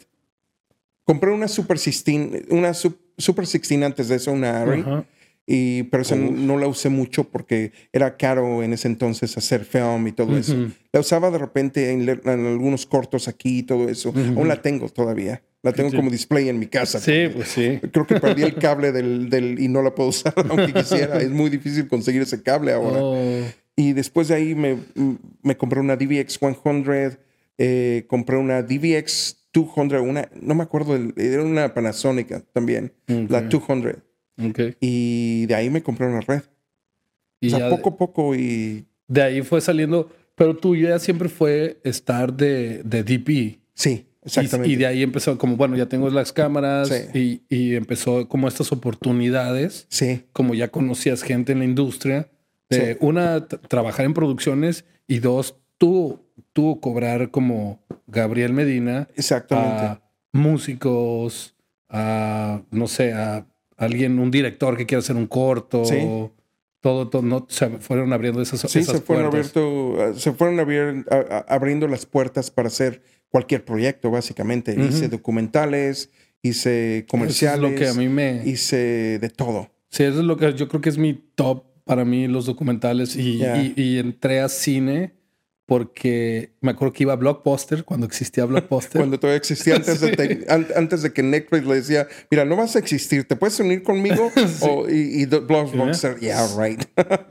Compré una Super 16, una Sup- Super 16 antes de eso, una Arri,
Ajá.
y, pero esa no la usé mucho porque era caro en ese entonces hacer film y todo eso.
Ujú.
La usaba de repente en, en algunos cortos aquí y todo eso. Aún la tengo todavía. La tengo
Sí.
como display en mi casa.
Sí, pues sí.
Creo que perdí el cable del, del- y no la puedo usar [laughs] aunque quisiera. Es muy difícil conseguir ese cable ahora.
Oh,
Y después de ahí me, me compré una DVX 100, eh, compré una DVX 200, una, no me acuerdo, era una Panasonic también, la
Ok.
200.
ok.
Y de ahí me compré una red.
Y
o sea, poco a poco y
de ahí fue saliendo, pero tu idea siempre fue estar de, de DP.
Sí, exactamente.
Y, de ahí empezó como, bueno, ya tengo las cámaras y, y, empezó como estas oportunidades.
Sí.
Como ya conocías gente en la industria. De una, trabajar en producciones y dos, tú, tú cobrar como Gabriel Medina.
Exactamente.
A músicos, a, no sé, a alguien, un director que quiera hacer un corto. Sí todo, todo no, se fueron abriendo esas, sí,
se fueron, abierto, se fueron abriendo las puertas para hacer cualquier proyecto, básicamente. Hice documentales, hice comerciales.
Eso es lo que a mí me...
Hice de todo.
Sí, eso es lo que yo creo que es mi top para mí, los documentales. Y, y entré a cine porque me acuerdo que iba a Blockbuster cuando existía Blockbuster. [laughs]
cuando todavía existía [laughs] antes, de antes de que Netflix le decía, mira, no vas a existir, ¿te puedes unir conmigo? [laughs] o, y, Blockbuster, yeah, right.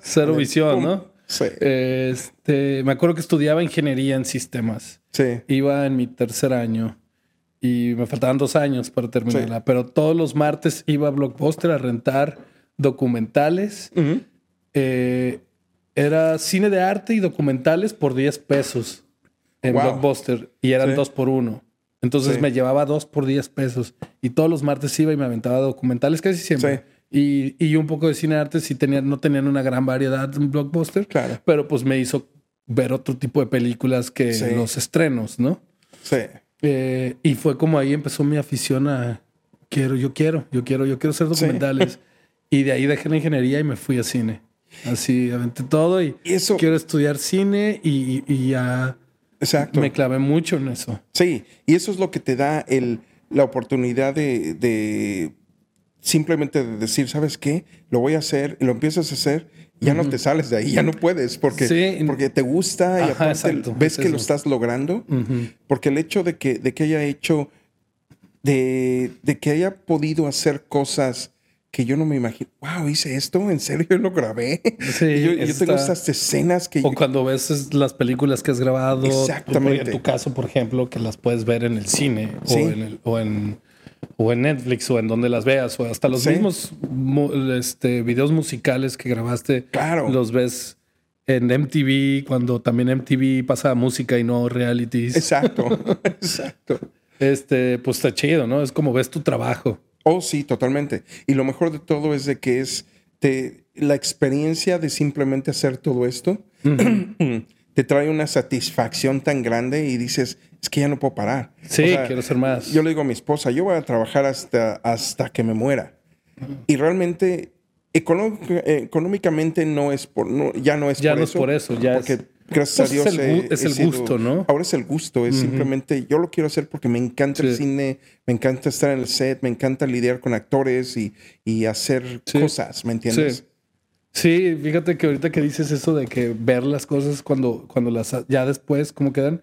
Cero visión, ¿no? Sí. Este, me acuerdo que estudiaba ingeniería en sistemas.
Sí.
Iba en mi tercer año y me faltaban dos años para terminarla, pero todos los martes iba a Blockbuster a rentar documentales. eh, era cine de arte y documentales por 10 pesos en Blockbuster y eran dos por uno. Entonces me llevaba dos por 10 pesos y todos los martes iba y me aventaba documentales casi siempre. Y, y, un poco de cine de arte si tenían, no tenían una gran variedad en Blockbuster.
Claro.
Pero pues me hizo ver otro tipo de películas que los estrenos, ¿no?
Sí.
Eh, y fue como ahí empezó mi afición a quiero, yo quiero, yo quiero, yo quiero hacer documentales. [laughs] Y de ahí dejé la ingeniería y me fui a cine. Así, aventé todo y, quiero estudiar cine y, ya
Exacto.
me clavé mucho en eso.
Sí, y eso es lo que te da el, la oportunidad de, simplemente de decir, ¿sabes qué? Lo voy a hacer y lo empiezas a hacer, ya no te sales de ahí, ya no puedes porque, porque te gusta y aparte ves que lo estás logrando. Porque el hecho de que, de que haya hecho, de, de que haya podido hacer cosas que yo no me imagino, wow, hice esto, en serio yo lo grabé. Sí, yo, tengo estas escenas que...
O cuando ves las películas que has grabado.
Exactamente.
En tu caso, por ejemplo, que las puedes ver en el cine o, en el, o, en, o en Netflix o en donde las veas o hasta los mismos este, videos musicales que grabaste.
Claro.
Los ves en MTV cuando también MTV pasa música y no realities.
Exacto, [laughs] exacto.
Este, pues está chido, ¿no? Es como ves tu trabajo.
Oh, sí, totalmente. Y lo mejor de todo es de que es la experiencia de simplemente hacer todo esto [clears throat] te trae una satisfacción tan grande y dices, es que ya no puedo parar.
Sí, quiero ser más.
Yo le digo a mi esposa, yo voy a trabajar hasta, hasta que me muera. Y realmente, económicamente no es por, no, ya no es
ya no es por eso, ya
porque gracias a Dios.
Es el, gusto, ¿no?
Ahora es el gusto, es simplemente yo lo quiero hacer porque me encanta el cine, me encanta estar en el set, me encanta lidiar con actores y, y hacer cosas, ¿me entiendes?
Sí. fíjate que ahorita que dices eso de que ver las cosas cuando, cuando las ya después, ¿cómo quedan?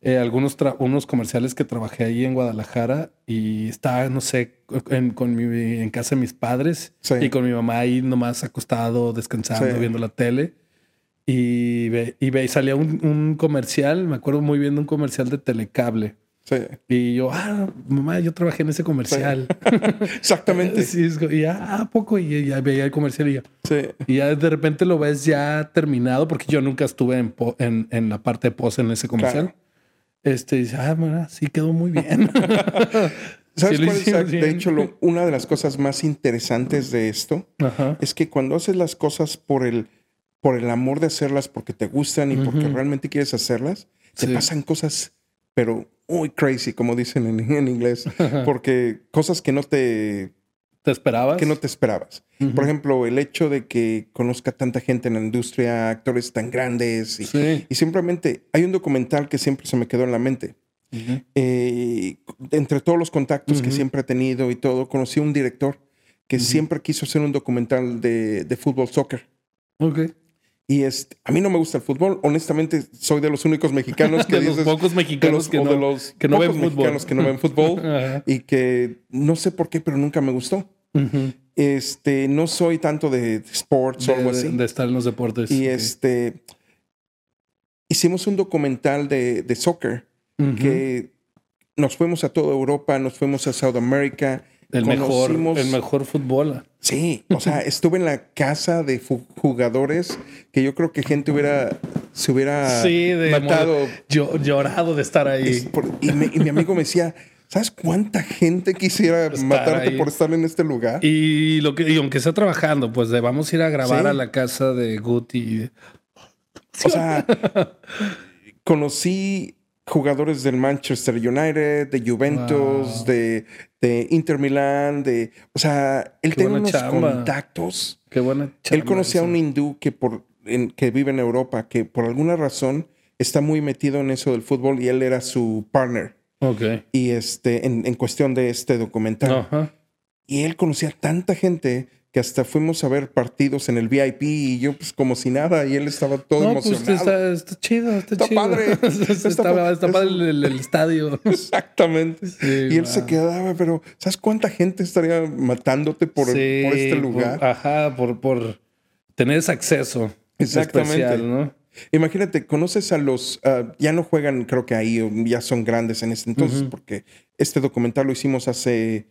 Eh, algunos unos comerciales que trabajé ahí en Guadalajara y estaba, no sé, en, con mi, en casa de mis padres y con mi mamá ahí nomás acostado, descansando, viendo la tele. Y, ve, y, ve, y salía un, un, comercial, me acuerdo muy bien de un comercial de telecable.
Sí.
Y yo, ah, mamá, yo trabajé en ese comercial. [laughs]
Exactamente. [laughs]
sí, y ya, ¿a poco? Y ya veía el comercial y ya.
Sí.
Y ya de repente lo ves ya terminado, porque yo nunca estuve en, en, en la parte de pose en ese comercial. Este, y dice, ah, mira, sí quedó muy bien. [laughs]
¿Sabes cuál es? De hecho, una de las cosas más interesantes de esto es que cuando haces las cosas por el por el amor de hacerlas, porque te gustan y porque realmente quieres hacerlas, te pasan cosas, pero muy crazy, como dicen en, inglés, [laughs] porque cosas que no te...
¿Te esperabas?
Que no te esperabas. Por ejemplo, el hecho de que conozca tanta gente en la industria, actores tan grandes, y, y simplemente hay un documental que siempre se me quedó en la mente. Eh, entre todos los contactos que siempre he tenido y todo, conocí a un director que siempre quiso hacer un documental de, de fútbol, soccer.
Ok.
Y este, a mí no me gusta el fútbol. Honestamente, soy de los únicos mexicanos que [laughs]
de los pocos mexicanos que, no, que no ven fútbol.
que no ven fútbol y que no sé por qué, pero nunca me gustó. Este, no soy tanto de sports o algo así.
De, estar en los deportes.
Y este, hicimos un documental de, de soccer que nos fuimos a toda Europa, nos fuimos a South America
El mejor, el mejor fútbol.
Sí, o sea, [laughs] estuve en la casa de jugadores que yo creo que gente hubiera se hubiera
sí,
matado.
Yo, llorado de estar ahí.
y, mi amigo me decía, ¿sabes cuánta gente quisiera matarte por estar en este lugar?
Y lo que, y aunque está trabajando, pues de, vamos a ir a grabar a la casa de Guti.
O sea, [laughs] conocí jugadores del Manchester United, de Juventus, de, de, Inter Milan, de... O sea, él tiene unos contactos.
Qué buena
Él conocía a un hindú que, por, que vive en Europa, que por alguna razón está muy metido en eso del fútbol y él era su partner.
Ok.
Y este, en, en cuestión de este documental. Ajá. Y él conocía a tanta gente que hasta fuimos a ver partidos en el VIP y yo pues como si nada y él estaba todo no, emocionado. Pues
está, está, chido, está, está chido.
Padre. [laughs]
está, está, padre el, el, estadio. [laughs]
Exactamente. y él se quedaba, pero ¿sabes cuánta gente estaría matándote por, por este lugar?
ajá, por, por tener ese acceso. Exactamente. Especial, ¿no?
Imagínate, conoces a los, uh, ya no juegan creo que ahí, ya son grandes en este entonces, porque este documental lo hicimos hace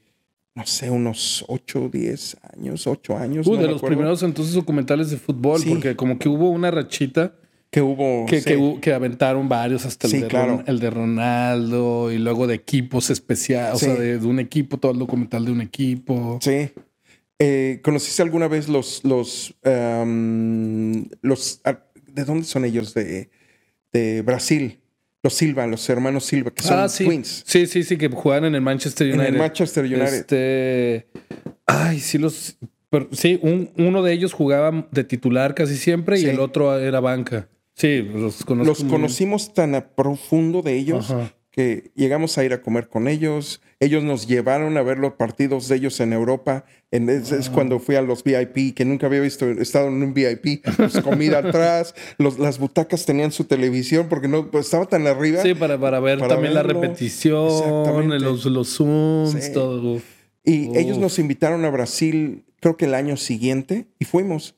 no sé, unos 8 o 10 años, 8 años.
Uh, de los primeros entonces documentales de fútbol, porque como que hubo una rachita.
Que hubo
que, que, aventaron varios, hasta el, de claro. el de Ronaldo y luego de equipos especiales, o sea, de, un equipo, todo el documental de un equipo.
Sí. Eh, ¿Conociste alguna vez los, los, los, ah, ¿de dónde son ellos? De, de Brasil. Los Silva, los hermanos Silva, que son ah,
sí.
twins.
Sí, sí, sí, que juegan en el Manchester United.
En el Manchester United.
Este. Ay, sí, los. sí, uno de ellos jugaba de titular casi siempre y el otro era banca. Sí, los.
Los conocimos tan a profundo de ellos que llegamos a ir a comer con ellos. Ellos nos llevaron a ver los partidos de ellos en Europa. es, cuando fui a los VIP, que nunca había visto, estado en un VIP. Pues, comida [laughs] atrás, los, las butacas tenían su televisión porque no pues, estaba tan arriba.
Sí, para, para ver también la repetición, los, los zooms, todo.
Y ellos nos invitaron a Brasil, creo que el año siguiente, y fuimos.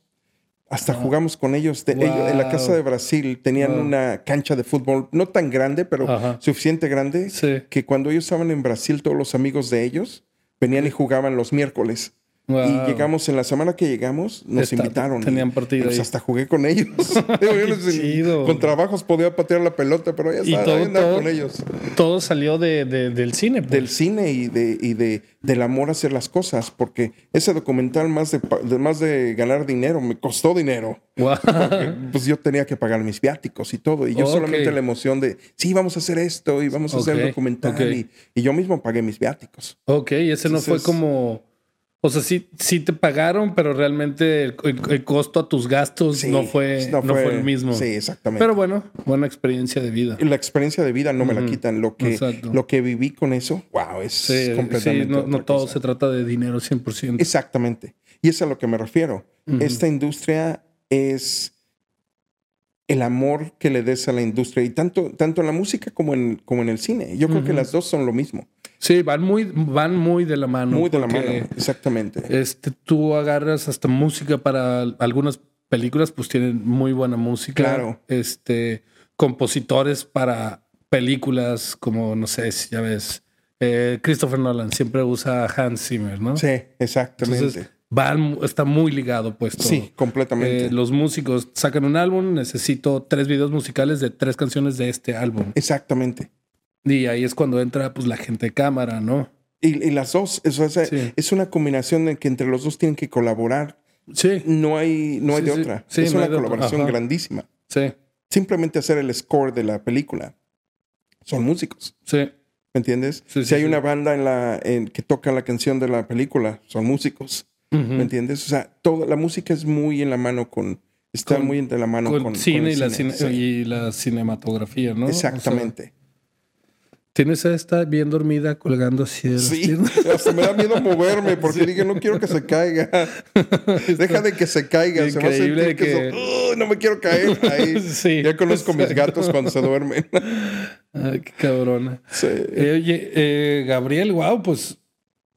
Hasta jugamos con ellos. en la casa de Brasil tenían una cancha de fútbol, no tan grande, pero suficiente grande, que cuando ellos estaban en Brasil, todos los amigos de ellos venían y jugaban los miércoles. Y llegamos, en la semana que llegamos, nos invitaron.
Tenían partido.
Pues hasta jugué con ellos. [laughs] [laughs] con trabajos podía patear la pelota, pero ya estaba todo, con ellos.
Todo salió de, del cine.
Pues. Del cine y, de, y de, del amor a hacer las cosas, porque ese documental, más de, más de ganar dinero, me costó dinero. [laughs] pues yo tenía que pagar mis viáticos y todo. Y yo solamente la emoción de, sí, vamos a hacer esto y vamos a hacer el documental. Y, y, yo mismo pagué mis viáticos.
Ok, ese no fue como o sea, sí, sí te pagaron, pero realmente el, costo a tus gastos no, fue, no, fue, el mismo.
Sí, exactamente.
Pero bueno, buena experiencia de vida.
La experiencia de vida no me la quitan. Lo que, lo que viví con eso, wow, es completamente.
Sí, no, todo se trata de dinero 100%.
Exactamente. Y es a lo que me refiero. Esta industria es el amor que le des a la industria y tanto, tanto en la música como en, como en el cine. Yo creo que las dos son lo mismo.
Sí, van muy, van muy de la mano.
Muy de la mano, exactamente.
Este, tú agarras hasta música para algunas películas, pues tienen muy buena música.
Claro.
Este, compositores para películas, como no sé si ya ves, eh, Christopher Nolan siempre usa Hans Zimmer, ¿no?
Sí, exactamente.
Van, está muy ligado, pues.
Sí, completamente.
Eh, los músicos sacan un álbum, necesito tres videos musicales de tres canciones de este álbum.
Exactamente.
Y ahí es cuando entra pues la gente de cámara, ¿no?
Y, las dos, eso es, una combinación en que entre los dos tienen que colaborar.
Sí.
No hay, no hay de otra. es una colaboración grandísima.
Sí.
Simplemente hacer el score de la película. Son músicos.
Sí.
¿Me entiendes? si hay una banda en la, en, que toca la canción de la película, son músicos. ¿Me entiendes? O sea, toda la música es muy en la mano con, está muy en la mano con,
cine, y, La y la cinematografía, ¿no?
Exactamente.
Tienes a esta bien dormida colgando así de
Sí, [laughs] hasta me da miedo moverme porque dije, no quiero que se caiga. [laughs] Deja de que se caiga.
Increíble se va a
que... no me quiero caer ahí. [laughs] Ya conozco mis gatos cuando se duermen.
Ay, qué cabrona.
Sí.
Eh, oye, eh, Gabriel, wow, pues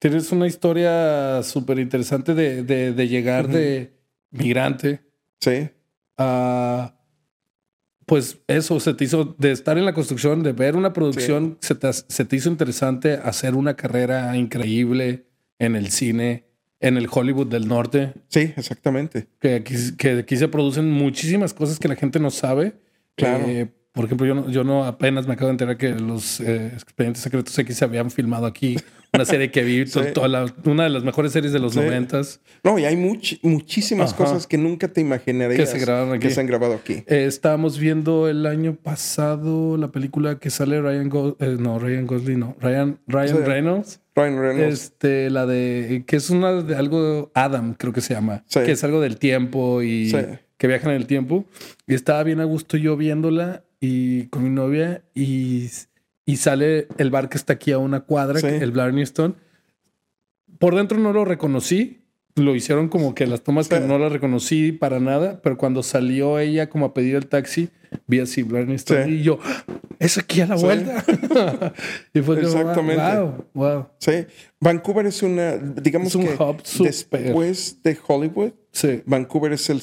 tienes una historia súper interesante de, de, llegar de migrante.
Sí.
A pues eso, se te hizo, de estar en la construcción, de ver una producción, se, te, hizo interesante hacer una carrera increíble en el cine, en el Hollywood del norte.
Sí, exactamente.
Que aquí, que aquí se producen muchísimas cosas que la gente no sabe.
Claro.
Eh, por ejemplo, yo no, yo no apenas me acabo de enterar que los eh, expedientes secretos X se habían filmado aquí. Una serie que vi, [laughs]
Sí.
toda la- una de las mejores series de los
Sí.
noventas.
No, y hay much- muchísimas
Ajá.
cosas que nunca te imaginarías
Que se grabaron aquí.
que se han grabado aquí.
Eh, estábamos viendo el año pasado la película que sale Ryan Go eh, no Ryan Gosling no Ryan Ryan
Sí.
Reynolds
Ryan Reynolds.
este la de que es una de algo Adam creo que se llama
Sí.
que es algo del tiempo y
Sí.
que viajan en el tiempo y estaba bien a gusto yo viéndola y con mi novia y, y sale el bar que está aquí a una cuadra
Sí.
que- el Blarney Stone por dentro no lo reconocí lo hicieron como que las tomas que
Sí.
no la reconocí para nada, pero cuando salió ella como a pedir el taxi, vi así Blarney Stone
Sí.
y yo, "¡Ah! es aquí a la vuelta. [laughs] y fue como,
Exactamente.
wow, wow.
Sí. Vancouver es una, digamos
Es un
que
hub
después de Hollywood, Vancouver es el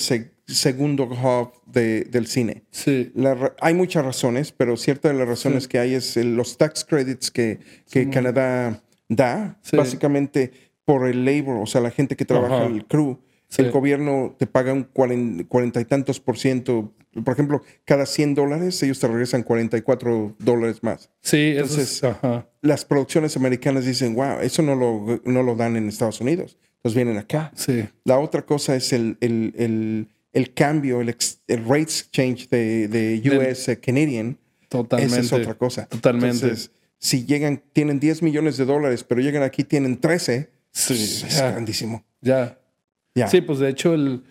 segundo hub de- del cine.
sí,
La hay muchas razones, pero cierta de las razones que hay es el- los tax credits que, que Canadá da, básicamente por el labor, o sea, la gente que trabaja
Ajá.
el crew.
Sí.
El gobierno te paga un cuaren- cuarenta y tantos por ciento. Por ejemplo, cada 100 dólares, ellos te regresan 44 dólares más.
sí, eso
Entonces-
es, ajá.
Las producciones americanas dicen, wow, eso no lo, no lo dan en Estados Unidos. Entonces vienen acá.
Sí,
La otra cosa es el, el, el, el cambio, el, ex- el rate exchange de, de US Canadian.
totalmente.
Esa es otra cosa.
Totalmente.
Entonces, si llegan, tienen 10 millones de dólares, pero llegan aquí, tienen 13,
Sí,
pues, es
ya.
grandísimo.
Ya.
Ya.
Sí, pues de hecho el,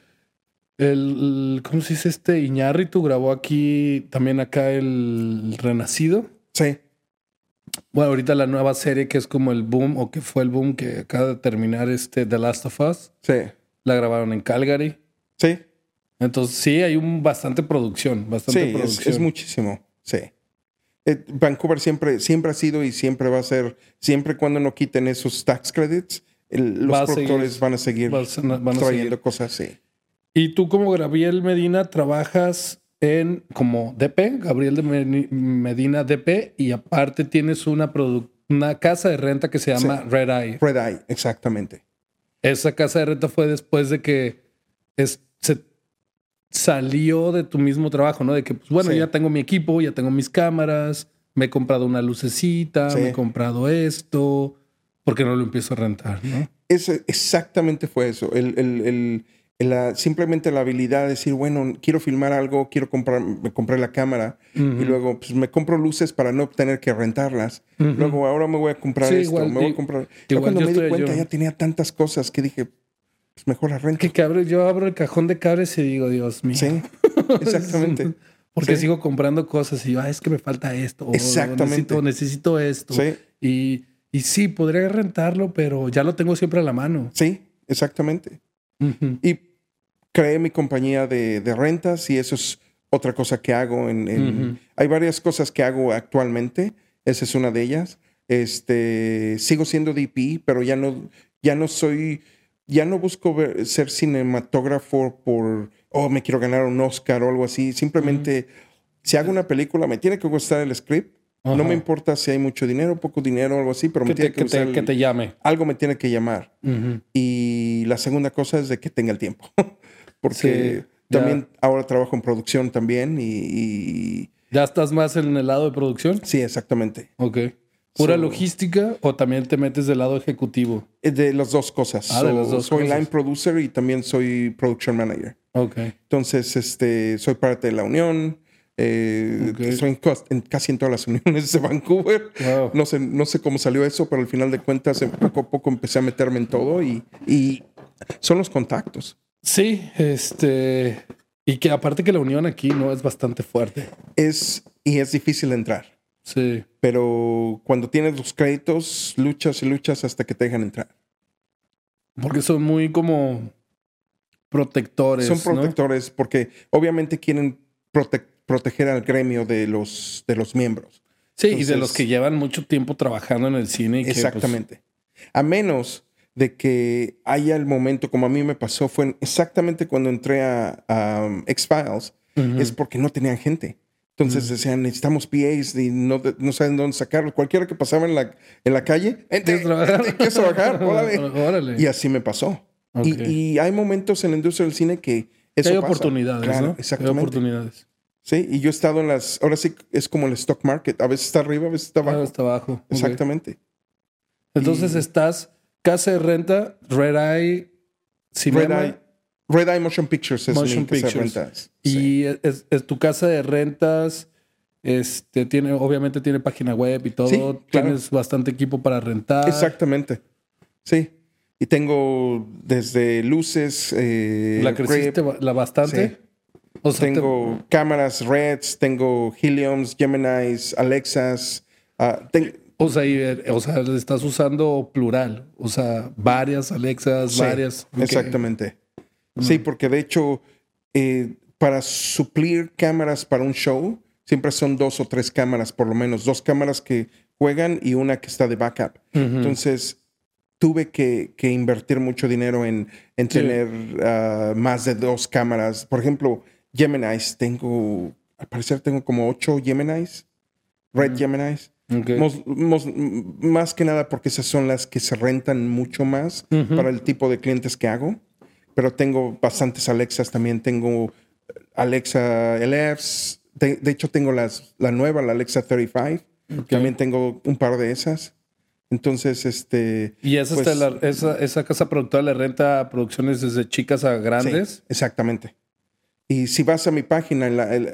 el, ¿cómo se dice este? Iñárritu grabó aquí también acá el Renacido.
Sí,
Bueno, ahorita la nueva serie que es como el boom o que fue el boom que acaba de terminar este The Last of Us,
sí,
la grabaron en Calgary.
sí.
Entonces sí, hay un bastante producción, bastante
Sí, es,
producción.
es muchísimo. Sí. Eh, Vancouver siempre, siempre ha sido y siempre va a ser, siempre cuando no quiten esos tax credits, el-
Va
los productores
seguir-
van a seguir
van a- van a
trayendo
seguir.
cosas así.
Y tú como Gabriel Medina trabajas en como DP, Gabriel de Medina DP, y aparte tienes una, una casa de renta que se llama Red Eye.
Red Eye, exactamente.
Esa casa de renta fue después de que es- se salió de tu mismo trabajo, ¿no? De que, pues, bueno,
Sí.
ya tengo mi equipo, ya tengo mis cámaras, me he comprado una lucecita,
Sí.
me he comprado esto, porque no lo empiezo a rentar, ¿no?
Ese- exactamente fue eso. El, el- el- la- simplemente la habilidad de decir, bueno, quiero filmar algo, quiero comprar, me compré la cámara y luego pues me compro luces para no tener que rentarlas. Luego ahora me voy a comprar
Sí,
esto,
igual,
me voy a comprar.
Igual
cuando me di cuenta
yo-
ya tenía tantas cosas que dije, pues mejor la renta.
Que, abro- yo abro el cajón de cables y digo, Dios mío.
Sí, [laughs] exactamente.
Porque
Sí.
sigo comprando cosas y yo, ah, es que me falta esto. o
Exactamente.
Necesito, necesito esto.
Sí.
Y, y sí, podría rentarlo, pero ya lo tengo siempre a la mano.
Sí, exactamente.
Ujú.
Y creé mi compañía de, de rentas y eso es otra cosa que hago. En, en-
Ujú.
Hay varias cosas que hago actualmente. Esa es una de ellas. Este, sigo siendo DP, pero ya no, ya no soy, ya no busco ver- ser cinematógrafo por, oh, me quiero ganar un Oscar o algo así. Simplemente, si hago una película, me tiene que gustar el script. No me importa si hay mucho dinero, poco dinero algo así, pero
Que
me tiene
te,
que,
que, te, que
el-
te llame.
algo me tiene que llamar. Y la segunda cosa es de que tenga el tiempo. [laughs] Porque
Sí, ya.
también ahora trabajo en producción también y, y-
¿Ya estás más en el lado de producción?
sí, exactamente.
Ok. ¿Pura
So-
logística o también te metes del lado ejecutivo?
Eh, De las dos cosas.
Ah, de las dos
soy
cosas.
line producer y también soy production manager.
Ok.
Entonces, este, soy parte de la unión. eh. Estoy en, casi en todas las [laughs] uniones de Vancouver.
Wow.
No sé, no sé cómo salió eso, pero al final de cuentas, eh, poco a poco empecé a meterme en todo y, y son los contactos.
Sí, este. Y que aparte que la unión aquí no es bastante fuerte.
Es, y es difícil entrar.
Sí.
pero cuando tienes los créditos, luchas y luchas hasta que te dejan entrar.
Porque son muy como protectores.
Son
¿no?
protectores porque obviamente quieren prote- proteger al gremio de los, de los miembros.
Sí, y de los que llevan mucho tiempo trabajando en el cine. Y que, pues,
Exactamente. A menos de que haya el momento, como a mí me pasó, fue exactamente cuando entré a, a, um, X-Files, es porque no tenían gente. Entonces decían, necesitamos PAs y no, no saben dónde sacarlos. Cualquiera que pasaba en la, en la calle, ¿quieres trabajar? ¿Quieres trabajar? [laughs] Órale. Y así me pasó. Y, y, hay momentos en la industria del cine que
eso hay oportunidades, ¿no?
Exactamente.
Hay oportunidades.
Sí, y yo he estado en las. Ahora sí es como el stock market. A veces está arriba, a veces está abajo.
está abajo.
Exactamente.
Entonces estás casa de renta, Red Eye, Cinema.
Red Eye, Red Eye Motion Pictures es Motion mi Pictures. casa de rentas.
Y es, tu casa de rentas. Este tiene, obviamente tiene página web y todo. Tienes bastante equipo para rentar.
Exactamente. Sí. Y tengo desde luces. Eh,
¿La creciste la bastante?
tengo cámaras Reds, tengo Heliums, Geminis, Alexas. Uh,
o sea, eh, o sea, estás usando plural. O sea, varias Alexas, varias.
Exactamente. Sí, porque de hecho, eh, para suplir cámaras para un show, siempre son dos o tres cámaras, por lo menos. Dos cámaras que juegan y una que está de backup. Entonces, tuve que, invertir mucho dinero en, tener ah, más de dos cámaras. Por ejemplo, Geminis, tengo, al parecer tengo como ocho Geminis, Red Geminis. más que nada porque esas son las que se rentan mucho más para el tipo de clientes que hago. Pero tengo bastantes Alexas también. Tengo Alexa LFs. De, de hecho, tengo las, la nueva, la Alexa 35. También tengo un par de esas. Entonces, este.
¿Y esa, pues esa, esa, casa productora le renta producciones desde chicas a grandes?
exactamente. Y si vas a mi página,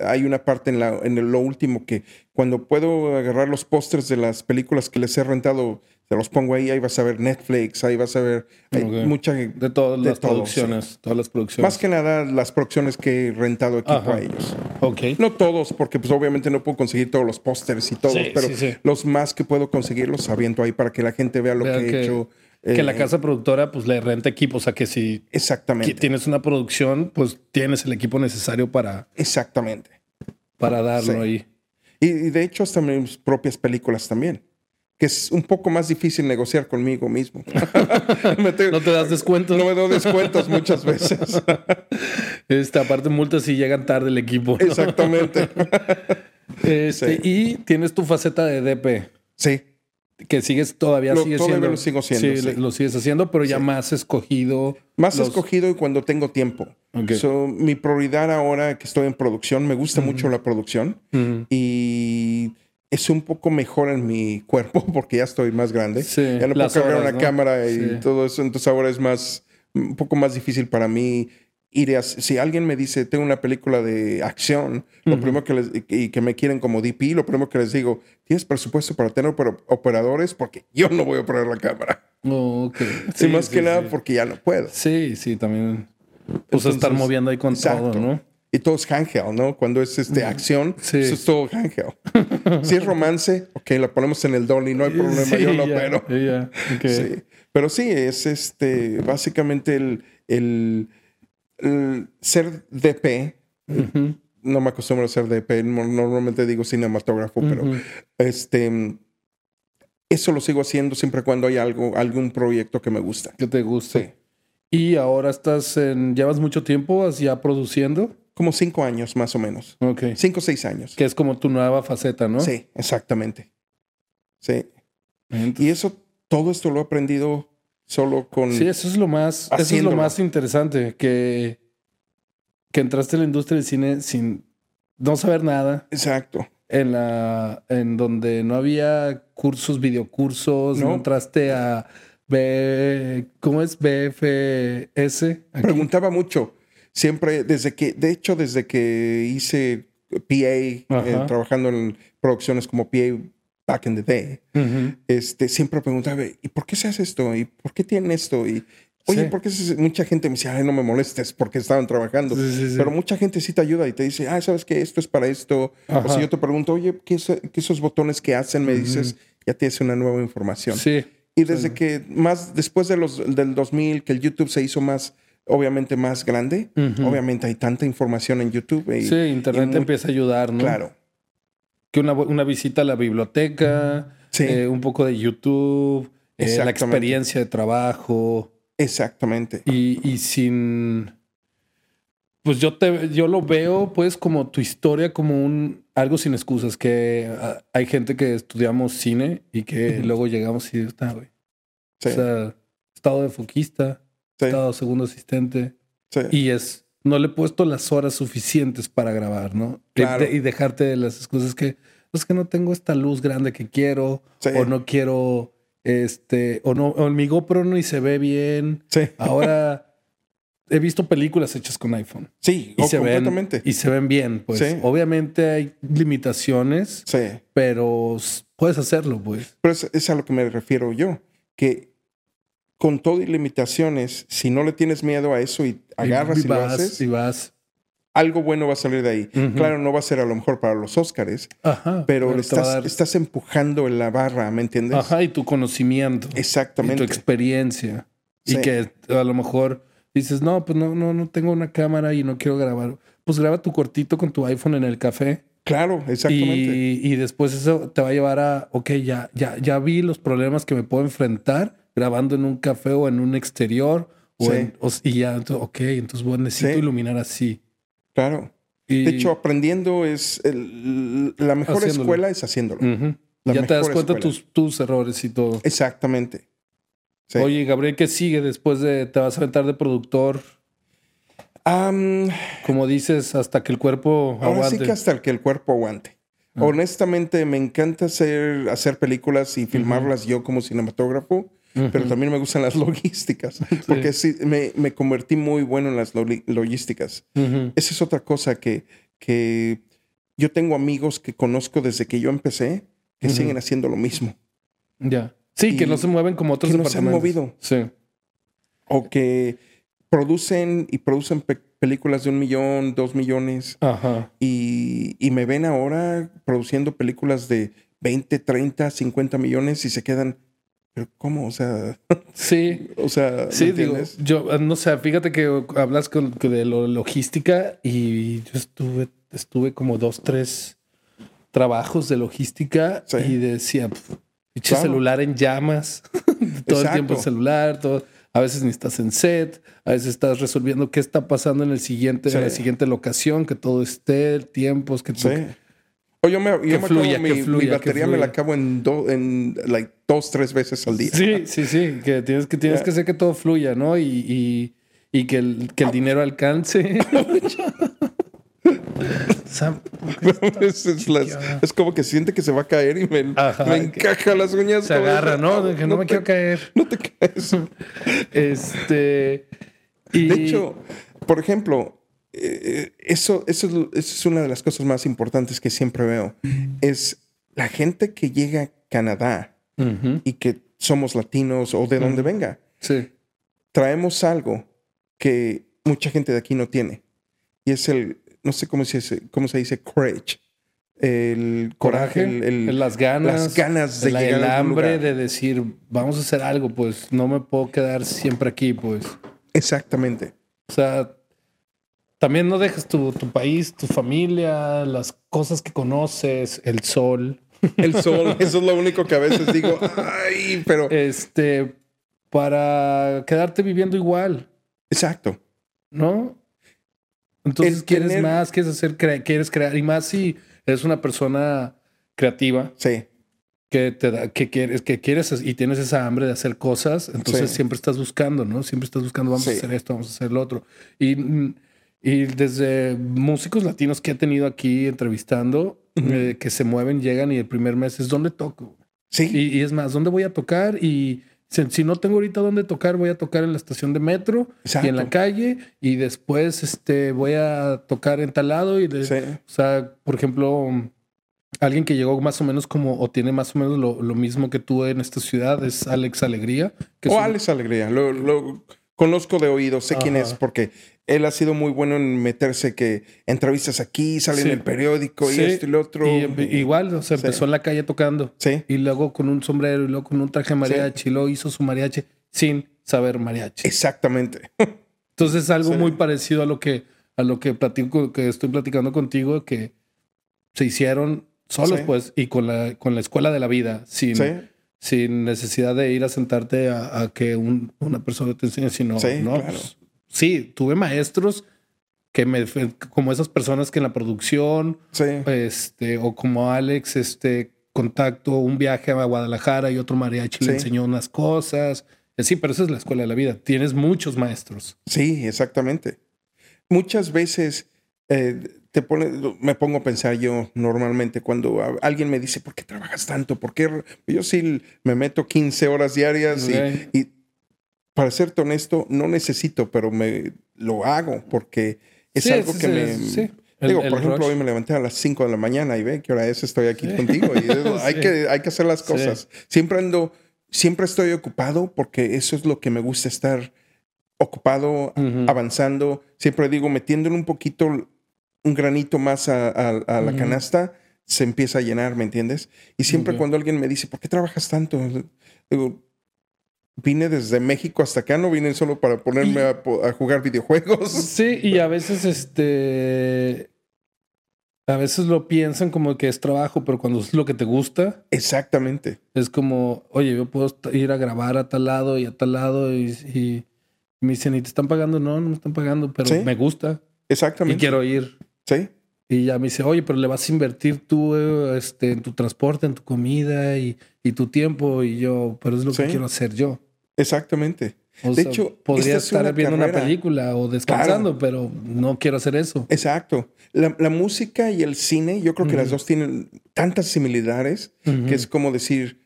hay una parte en, la, en lo último que cuando puedo agarrar los pósters de las películas que les he rentado, te los pongo ahí, ahí vas a ver Netflix, ahí vas a ver hay mucha
de todas las producciones, todas las producciones.
Más que nada las producciones que he rentado equipo a ellos.
Ok.
No todos, porque pues obviamente no puedo conseguir todos los pósters y todos, pero los más que puedo conseguir los aviento ahí para que la gente vea lo que he hecho
que la eh, casa productora pues le renta equipo, o sea que si
exactamente.
tienes una producción, pues tienes el equipo necesario para
exactamente
para darlo ahí.
Y, de hecho hasta mis propias películas también, que es un poco más difícil negociar conmigo mismo. [laughs]
no te das descuentos.
No me doy descuentos muchas [laughs] veces.
este, aparte multas si llegan tarde el equipo.
Exactamente. [laughs]
Este, Y tienes tu faceta de DP.
Sí
que sigues todavía
lo,
sigue
todavía lo sigo haciendo.
Sí, lo sigues haciendo, pero ya más escogido.
Más escogido y cuando tengo tiempo. mi prioridad ahora que estoy en producción, me gusta mucho la producción y es un poco mejor en mi [laughs] cuerpo porque ya estoy más grande. ya no puedo cargar una cámara y todo eso, entonces ahora es más un poco más difícil para mí si alguien me dice, tengo una película de acción, lo primero que les, y que me quieren como DP, lo primero que les digo, ¿tienes presupuesto para tener operadores? Porque yo no voy a operar la cámara.
Oh, ok. [laughs]
Sí, más que nada porque ya no puedo.
Sí, sí, también. Pues estar moviendo ahí con todo, ¿no?
Y todo es handheld, ¿no? Cuando es este, acción, eso es todo handheld. [laughs] si es romance, ok, lo ponemos en el dolly, no hay problema, yo lo opero. Sí. Pero sí, es este, básicamente el, el ser DP, no me acostumbro a ser DP, normalmente digo cinematógrafo, pero este, eso lo sigo haciendo siempre cuando hay algo, algún proyecto que me gusta.
Que te guste. Y ahora estás en, ¿llevas mucho tiempo ya produciendo?
Como cinco años más o menos.
Ok.
Cinco o seis años.
Que es como tu nueva faceta, ¿no?
Sí, exactamente. Sí. Y eso, todo esto lo he aprendido solo con.
Sí, eso es lo más, eso es lo más interesante, que, que entraste en la industria del cine sin no saber nada.
Exacto.
En la, en donde no había cursos, videocursos, no, entraste a B, ¿cómo es? BFS.
Preguntaba mucho. Siempre, desde que, de hecho, desde que hice PA, eh, trabajando en producciones como PA back in the day, este, siempre preguntaba, ¿y por qué se hace esto? ¿Y por qué tienen esto? Y, oye, ¿por qué mucha gente me decía, ay, no me molestes porque estaban trabajando? Pero mucha gente sí te ayuda y te dice, ah, ¿sabes qué? Esto es para esto. O si yo te pregunto, oye, ¿qué, esos botones que hacen? Me dices, ya tienes una nueva información.
Sí.
Y desde que más, después de los, del 2000, que el YouTube se hizo más, obviamente más grande, obviamente hay tanta información en YouTube. Y,
sí, Internet empieza a ayudar, ¿no?
Claro
que una, visita a la biblioteca, eh, un poco de YouTube, eh, la experiencia de trabajo.
Exactamente.
Y, sin. Pues yo te yo lo veo, pues, como tu historia, como un. algo sin excusas, que ah, hay gente que estudiamos cine y que luego llegamos y está, güey.
Sí,
O sea, estado de foquista,
sí,
estado segundo asistente.
sí.
Y es, no le he puesto las horas suficientes para grabar, ¿no? Y
Claro.
Y, dejarte de las excusas que es que no tengo esta luz grande que quiero,
Sí.
o no quiero, este, o no, o mi GoPro no y se ve bien.
Sí,
Ahora he visto películas hechas con iPhone
sí,
y
oh,
se ven
completamente.
y se ven bien, pues.
Sí.
Obviamente hay limitaciones,
Sí,
pero puedes hacerlo, pues.
pero es, es a lo que me refiero yo, que con todo y limitaciones, si no le tienes miedo a eso y agarras y, lo
vas,
haces,
y vas.
algo bueno va a salir de ahí. Claro, no va a ser a lo mejor para los Óscares, pero estás,
dar-
estás empujando en la barra, ¿me entiendes?
Ajá, y tu conocimiento. Y
Exactamente.
tu experiencia.
Sí.
Y que a lo mejor dices, no, pues no, no, no tengo una cámara y no quiero grabar. Pues graba tu cortito con tu iPhone en el café.
Claro, exactamente.
Y, y después eso te va a llevar a, ok, ya, ya, ya vi los problemas que me puedo enfrentar grabando en un café o en un exterior. O
Sí.
en- o- y ya, ento- ok, entonces bueno, necesito
Sí.
iluminar así.
Claro.
Y,
De hecho, aprendiendo es el- la mejor
Haciéndolo.
escuela es haciéndolo. la
ya te das cuenta tus, tus errores y todo.
Exactamente. Sí.
Oye, Gabriel, ¿qué sigue después de te vas a aventar de productor?
Am,
Como dices, hasta que el cuerpo
ahora
aguante.
sí que hasta que el cuerpo aguante.
Ah.
Honestamente, me encanta hacer, hacer películas y filmarlas yo como cinematógrafo, pero también me gustan las [laughs] logísticas, porque sí, me, me convertí muy bueno en las logísticas. Esa es otra cosa que, que yo tengo amigos que conozco desde que yo empecé que siguen haciendo lo mismo.
Ya. Sí, que no se mueven como otros
que no se han movido.
Sí.
O que producen y producen pe- películas de un millón, dos millones
Ajá.
y, y me ven ahora produciendo películas de 20, 30, 50 millones y se quedan, pero ¿cómo? O sea,
Sí.
o sea, ¿me
Sí, digo, yo eh, no sé, fíjate que hablas con, que de lo logística y yo estuve, estuve como dos, tres trabajos de logística
Sí.
y decía, "Pf, pinche
Claro.
celular en llamas, [laughs] todo el tiempo el celular, todo. A veces ni estás en set, a veces estás resolviendo qué está pasando en el siguiente, en la siguiente locación, que todo esté, tiempos, que
Sí. O yo me, yo me
fluya,
mi,
que
mi
fluya, que
batería me la acabo en, do- en like, dos, tres veces al día.
Sí, sí, sí, que tienes que, tienes que hacer que todo fluya, ¿no? Y, y, y que, el, que el dinero alcance. Sam, ¿por qué estás
es, es las-
chiqueada?
es como que siente que se va a caer y me,
Ajá,
me
que-
encaja las uñas.
Se agarra, ¿no? De que no, me
te-
quiero caer.
No te [laughs] caes.
Este. Y,
De hecho, por ejemplo, eso, eso, es, eso es una de las cosas más importantes que siempre veo. Es la gente que llega a Canadá
Ujú,
y que somos latinos o de donde
Ujú.
venga,
sí.
traemos algo que mucha gente de aquí no tiene. Y es el, no sé cómo se dice, cómo se dice, courage. El coraje,
Coraje,
el, el-
las ganas.
las ganas de
el,
llegar
el
a
hambre
lugar.
de decir, vamos a hacer algo, pues no me puedo quedar siempre aquí, pues.
Exactamente.
O sea, también no dejes tu, tu país, tu familia, las cosas que conoces, el sol.
El sol, [laughs] eso es lo único que a veces digo, ay, pero...
Este, para quedarte viviendo igual,
Exacto.
¿no? Entonces
El
quieres
tener-
más, quieres hacer, cre- quieres crear, y más si eres una persona creativa
Sí,
que te da, que quieres, que quieres y tienes esa hambre de hacer cosas, entonces
Sí.
siempre estás buscando, ¿no? Siempre estás buscando, vamos a hacer esto, vamos a hacer lo otro. Y, mm, y desde músicos latinos que he tenido aquí entrevistando,
Ujú.
eh, que se mueven, llegan y el primer mes es ¿dónde toco?
sí,
Y, y es más, ¿dónde voy a tocar? Y si, si no tengo ahorita dónde tocar, voy a tocar en la estación de metro y en la
Exacto.
calle y después este, voy a tocar en tal lado y de-
sí.
o sea, por ejemplo, alguien que llegó más o menos como o tiene más o menos lo, lo mismo que tú en esta ciudad es Alex Alegría. Que es
O
un-
Alex Alegría, lo, lo conozco de oído, sé quién es, porque él ha sido muy bueno en meterse que entrevistas aquí, sale
Sí.
en el periódico y esto y lo otro.
y- igual, o sea,
Sí.
empezó en la calle tocando
Sí,
y luego con un sombrero y luego con un traje mariachi y luego hizo su mariachi sin saber mariachi.
exactamente. [laughs]
Entonces es algo muy parecido a lo que a lo que platico que estoy platicando contigo que se hicieron solos pues y con la con la escuela de la vida sin
Sí,
sin necesidad de ir a sentarte a, a que un- una persona te enseñe, sino,
Sí,
no,
claro.
pues, sí, tuve maestros que me, como esas personas que en la producción, este, o como Alex, este, contacto, un viaje a Guadalajara y otro mariachi le enseñó unas cosas. Sí, pero esa es la escuela de la vida. Tienes muchos maestros.
Sí, exactamente. Muchas veces eh, te pone, me pongo a pensar yo normalmente cuando alguien me dice, ¿por qué trabajas tanto? ¿Por qué? Yo sí me meto 15 horas diarias y, para ser honesto, no necesito, pero me lo hago porque es algo que me... Digo, por ejemplo, hoy me levanté a las 5 de la mañana y ve que hora es, estoy aquí contigo. Y [laughs] hay, que, hay que hacer las cosas. Siempre ando, siempre estoy ocupado porque eso es lo que me gusta estar ocupado, avanzando. Siempre digo, metiéndole un poquito, un granito más a, la canasta, se empieza a llenar, ¿me entiendes? Y siempre cuando alguien me dice, ¿por qué trabajas tanto? Digo, vine desde México hasta acá, no vine solo para ponerme a, jugar videojuegos. [laughs]
Sí, y a veces este. A veces lo piensan como que es trabajo, pero cuando es lo que te gusta.
Exactamente.
Es como, oye, yo puedo ir a grabar a tal lado y a tal lado y, me dicen, ¿y te están pagando? No, no me están pagando, pero me gusta.
Exactamente.
Y quiero ir.
Sí.
Y ya me dice, oye, pero le vas a invertir tú este, en tu transporte, en tu comida y, tu tiempo. Y yo, pero es lo que quiero hacer yo.
Exactamente. de hecho,
podría estar viendo una película o descansando, pero no quiero hacer eso.
Exacto. La, música y el cine, yo creo que las dos tienen tantas similitudes que es como decir,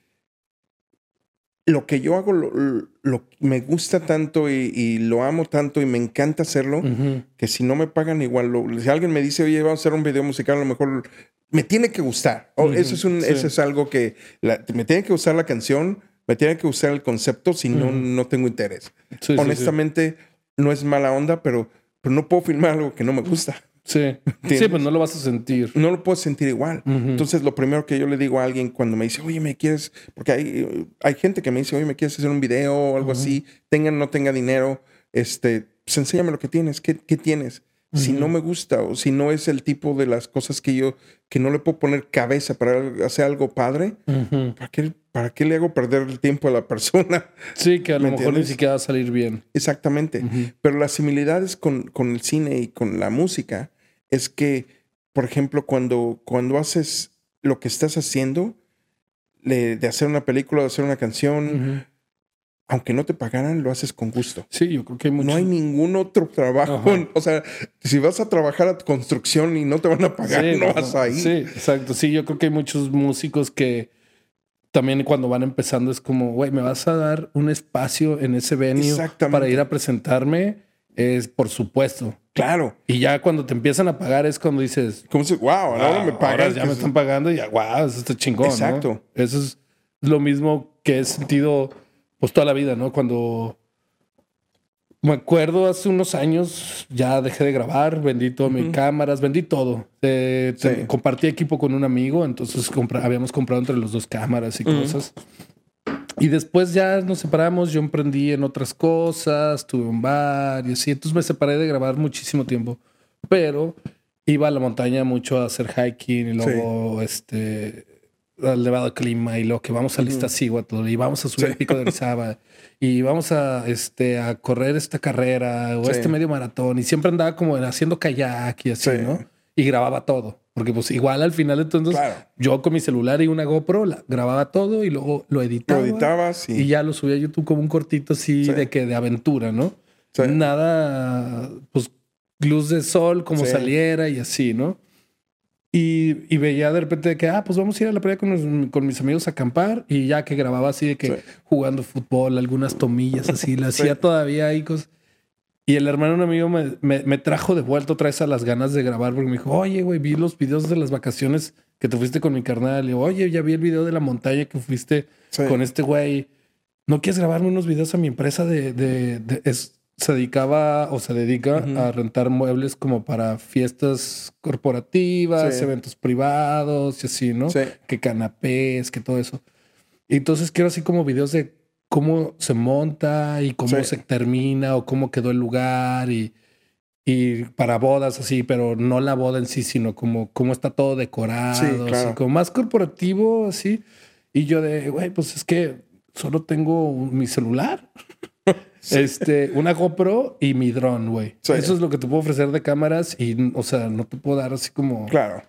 lo que yo hago lo, me gusta tanto y, lo amo tanto y me encanta hacerlo, que si no me pagan igual, si alguien me dice, oye, vamos a hacer un video musical, a lo mejor me tiene que gustar. eso, es un, eso es algo que me tiene que gustar la canción, me tiene que gustar el concepto, si no, no tengo interés. Honestamente, no es mala onda, pero, pero no puedo filmar algo que no me gusta.
Sí. Sí, pues no lo vas a sentir.
No lo puedo sentir igual. Entonces, lo primero que yo le digo a alguien cuando me dice, oye, ¿me quieres? Porque hay, hay gente que me dice, oye, ¿me quieres hacer un video o algo así? Tenga o no tenga dinero, este, pues enséñame lo que tienes. ¿Qué, qué tienes? Si no me gusta o si no es el tipo de las cosas que yo, que no le puedo poner cabeza para hacer algo padre, ¿para, qué, ¿para qué le hago perder el tiempo a la persona? [laughs]
Sí, que a lo mejor ni siquiera va a salir bien.
Exactamente. Pero las similitudes con, con el cine y con la música es que, por ejemplo, cuando, cuando haces lo que estás haciendo, de, hacer una película, de hacer una canción, aunque no te pagaran, lo haces con gusto.
Sí, yo creo que hay
No hay ningún otro trabajo. [laughs] O sea, si vas a trabajar a construcción y no te van a pagar, [laughs] no vas a ir.
Sí, exacto. Sí, yo creo que hay muchos músicos que también cuando van empezando es como, güey, me vas a dar un espacio en ese venue para ir a presentarme. Es por supuesto.
Claro.
Y ya cuando te empiezan a pagar es cuando dices,
¿cómo se, wow, ahora me pagan?
ya me están pagando y ya, wow, eso está chingón. Exacto. Eso es lo mismo que he sentido pues toda la vida, ¿no? Cuando me acuerdo hace unos años, ya dejé de grabar, vendí todas mis cámaras, vendí todo. Eh, compartí equipo con un amigo, entonces habíamos comprado entre los dos cámaras y cosas. Y después ya nos separamos, yo emprendí en otras cosas, tuve un bar y así. Entonces me separé de grabar muchísimo tiempo. Pero iba a la montaña mucho a hacer hiking y luego este al elevado clima y lo que vamos a lista todo y vamos a subir el pico de Orizaba [laughs] y vamos a este a correr esta carrera o este medio maratón y siempre andaba como haciendo kayak y así, ¿no? Y grababa todo. Porque pues igual al final entonces yo con mi celular y una GoPro la, grababa todo y luego lo editaba.
Lo editabas
y... ya lo subía a YouTube como un cortito así de que de aventura, ¿no? Nada, pues luz de sol como saliera y así, ¿no? Y, y, veía de repente que, ah, pues vamos a ir a la playa con, con, mis amigos a acampar. Y ya que grababa así de que jugando fútbol, algunas tomillas así, la [laughs] hacía todavía ahí cosas. Y el hermano un amigo me, me, trajo de vuelta otra vez a las ganas de grabar porque me dijo, oye, güey, vi los videos de las vacaciones que te fuiste con mi carnal. Y oye, ya vi el video de la montaña que fuiste con este güey. ¿No quieres grabarme unos videos a mi empresa de... de, es, se dedicaba o se dedica a rentar muebles como para fiestas corporativas, eventos privados y así, ¿no? Que canapés, que todo eso. Y entonces quiero así como videos de cómo se monta y cómo se termina o cómo quedó el lugar y, y para bodas así, pero no la boda en sí, sino como cómo está todo decorado, así, como más corporativo, así. Y yo de, güey, pues es que solo tengo mi celular. [laughs] Este, una GoPro y mi dron, güey. Eso es lo que te puedo ofrecer de cámaras y, o sea, no te puedo dar así como.
Claro.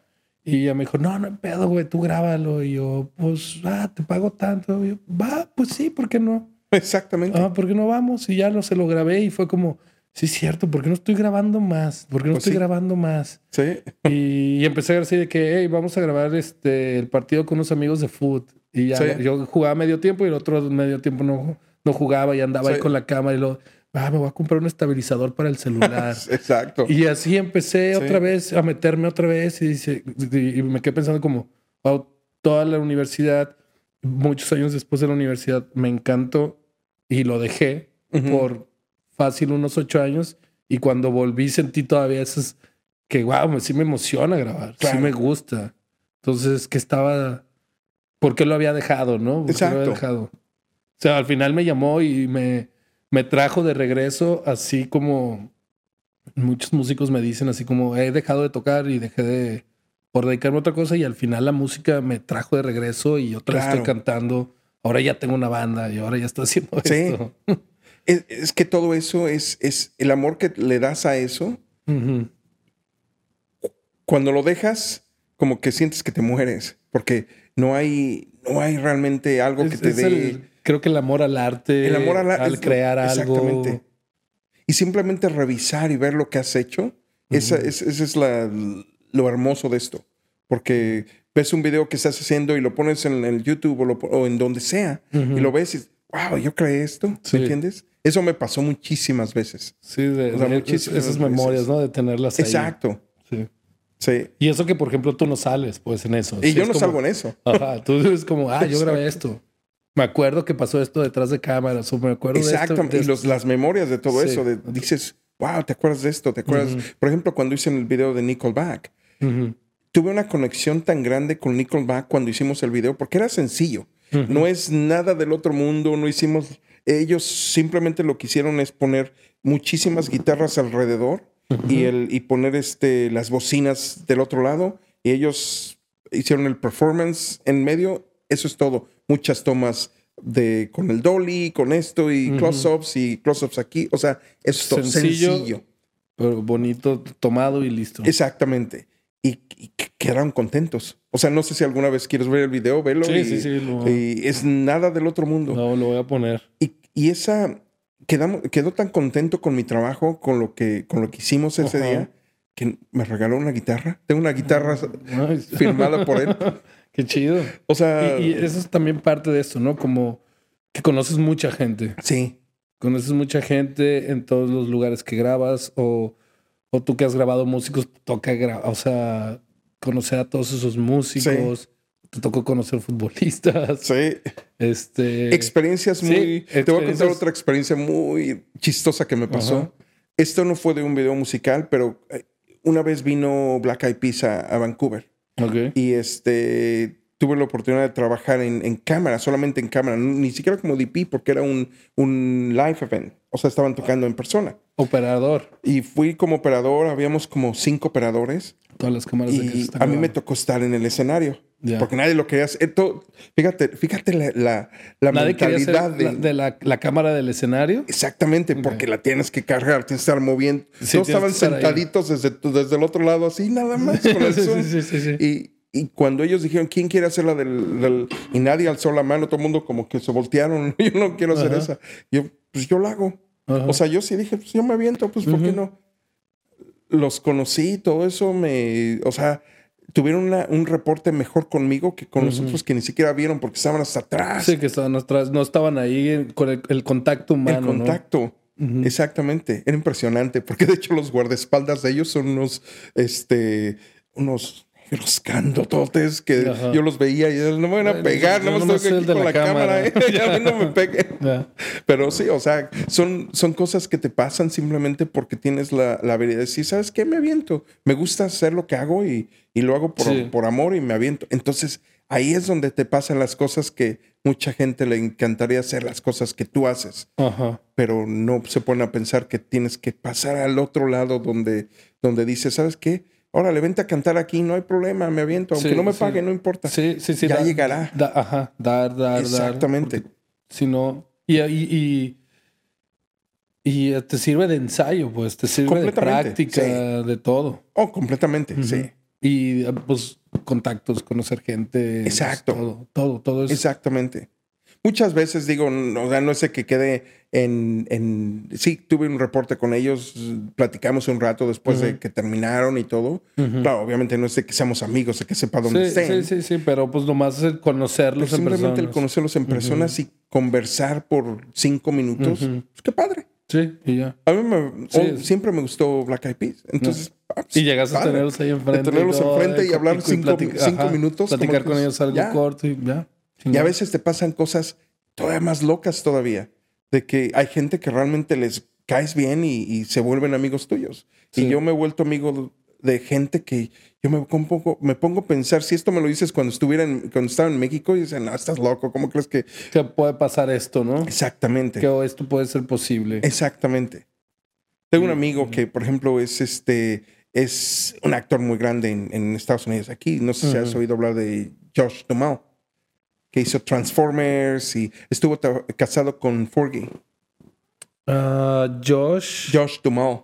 Y ella me dijo, no, no hay pedo, güey, tú grábalo. Y yo, pues, ah, te pago tanto. Y yo, va, pues sí, ¿por qué no?
Exactamente.
Ah, ¿por qué no vamos? Y ya no se lo grabé y fue como, sí, es cierto, ¿por qué no estoy grabando más? ¿Por qué no pues estoy grabando más?
Sí.
Y, empecé a así de que, hey, vamos a grabar este, el partido con unos amigos de foot. Y ya yo jugaba medio tiempo y el otro medio tiempo no, no jugaba y andaba ahí con la cámara y lo, ah, me voy a comprar un estabilizador para el celular. [laughs]
Exacto.
Y así empecé otra vez a meterme otra vez y, y, me quedé pensando como, wow, toda la universidad, muchos años después de la universidad, me encantó y lo dejé por fácil unos ocho años. Y cuando volví sentí todavía esas que, wow, sí me emociona grabar, sí me gusta. Entonces, que estaba, ¿por qué lo había dejado, no?
Exacto.
Lo había dejado? O sea, al final me llamó y me, me trajo de regreso, así como muchos músicos me dicen, así como he dejado de tocar y dejé de por dedicarme a otra cosa y al final la música me trajo de regreso y otra vez estoy cantando ahora ya tengo una banda y ahora ya estoy haciendo esto. [laughs]
Es, que todo eso es, es el amor que le das a eso. Cuando lo dejas, como que sientes que te mueres, porque no hay, no hay realmente algo que te dé.
Creo que el amor al arte, el amor al, crear algo.
Y simplemente revisar y ver lo que has hecho, esa, es, es la, lo hermoso de esto. Porque ves un video que estás haciendo y lo pones en el YouTube o, en donde sea y lo ves y, wow, yo creé esto, ¿me entiendes? Eso me pasó muchísimas veces.
Sí, de, esas memorias, ¿no? De tenerlas ahí.
Exacto. Sí.
Sí. Y eso que, por ejemplo, tú no sales, pues, en eso.
Y yo no salgo en eso.
Ajá. Tú eres como, ah, yo grabé esto. Me acuerdo que pasó esto detrás de cámaras. O me acuerdo de esto.
y los, las memorias de todo eso. De, dices, wow, ¿te acuerdas de esto? ¿Te acuerdas? Por ejemplo, cuando hice el video de Nickelback tuve una conexión tan grande con Nickelback cuando hicimos el video porque era sencillo. No es nada del otro mundo, no hicimos... Ellos simplemente lo que hicieron es poner muchísimas guitarras alrededor y, el, y poner este, las bocinas del otro lado. Y ellos hicieron el performance en medio. Eso es todo. Muchas tomas de con el dolly, con esto y close-ups y close-ups aquí. O sea, es sencillo, sencillo.
Pero bonito, tomado y listo.
Exactamente y, quedaron contentos. O sea, no sé si alguna vez quieres ver el video, velo. Sí, sí, sí. Y es nada del otro mundo.
No, lo voy a poner.
Y, y esa, quedamos, quedó tan contento con mi trabajo, con lo que, con lo que hicimos ese día, que me regaló una guitarra. Tengo una guitarra firmada por él. [laughs]
Qué chido.
O sea...
Y, eso es también parte de esto, ¿no? Como que conoces mucha gente.
Sí.
Conoces mucha gente en todos los lugares que grabas o o tú que has grabado músicos, toca o sea, conocer a todos esos músicos. Te tocó conocer futbolistas.
Sí.
Este.
Experiencias muy. Te voy a contar otra experiencia muy chistosa que me pasó. Esto no fue de un video musical, pero eh, una vez vino Black Eyed Peas a, Vancouver.
Okay.
Y este tuve la oportunidad de trabajar en, cámara, solamente en cámara, ni siquiera como DP, porque era un, un live event. O sea, estaban tocando en persona.
Operador.
Y fui como operador, habíamos como cinco operadores.
Todas las cámaras
y de a mí me tocó estar en el escenario. Porque nadie lo quería hacer. fíjate, fíjate la, la, mentalidad
de, la, la, cámara del escenario.
Exactamente, porque la tienes que cargar, tienes que estar moviendo. Todos estaban sentaditos desde, desde el otro lado, así nada [laughs] más. Con sí, sí, sí, y, y cuando ellos dijeron, ¿quién quiere hacer la del, Y nadie alzó la mano, todo el mundo como que se voltearon. [laughs] yo no quiero hacer esa. Yo, pues yo la hago. O sea, yo sí dije, pues yo me aviento, pues ¿por qué no? Los conocí, todo eso me. O sea, tuvieron un reporte mejor conmigo que con los otros que ni siquiera vieron porque estaban hasta atrás.
Sí, que estaban atrás, no estaban ahí con el, contacto humano.
El contacto. Exactamente, era impresionante, porque de hecho los guardaespaldas de ellos son unos, este, unos los candototes que yo los veía y no me van a pegar, no, me estoy aquí con la, cámara, ¿eh? [laughs] ya a mí no me [laughs] peguen. Pero sí, o sea, son, son cosas que te pasan simplemente porque tienes la, la habilidad de decir, ¿sabes qué? Me aviento. Me gusta hacer lo que hago y, y lo hago por, por amor y me aviento. Entonces, ahí es donde te pasan las cosas que mucha gente le encantaría hacer, las cosas que tú haces. Pero no se pone a pensar que tienes que pasar al otro lado donde, donde dices, ¿sabes qué? Órale, vente a cantar aquí, no hay problema, me aviento, aunque no me pague, no importa.
Sí, sí, sí.
Ya llegará.
ajá, dar, dar,
Exactamente.
Si no, y, y, Y te sirve de ensayo, pues, te sirve de práctica, de todo.
Oh, completamente, sí.
Y pues contactos, conocer gente.
Exacto.
Todo, todo, todo eso.
Exactamente. Muchas veces digo, no, o sea, no sé que quede en, en, Sí, tuve un reporte con ellos, platicamos un rato después de que terminaron y todo. Claro, obviamente no es de que seamos amigos, de que sepa dónde estén.
Sí, sí, sí, pero pues nomás es conocerlos en
simplemente el conocerlos en personas y conversar por cinco minutos. Pues qué padre.
Sí, y ya.
A mí me, siempre me gustó Black Eyed Peas. Entonces,
ah, pues, y llegas a tenerlos ahí enfrente.
tenerlos enfrente y, hablar cinco, minutos.
Platicar con ellos algo corto y ya.
Y a veces te pasan cosas todavía más locas todavía. De que hay gente que realmente les caes bien y, se vuelven amigos tuyos. Y yo me he vuelto amigo de gente que yo me pongo, me pongo a pensar, si esto me lo dices cuando estuviera cuando estaba en México, y dicen, no, estás loco, ¿cómo crees que...
Que puede pasar esto, ¿no?
Exactamente.
Que esto puede ser posible.
Exactamente. Tengo un amigo que, por ejemplo, es este, es un actor muy grande en, Estados Unidos. Aquí, no sé si has oído hablar de Josh Duhamel, que hizo Transformers y estuvo casado con Forgy.
Ah, Josh.
Josh Duhamel.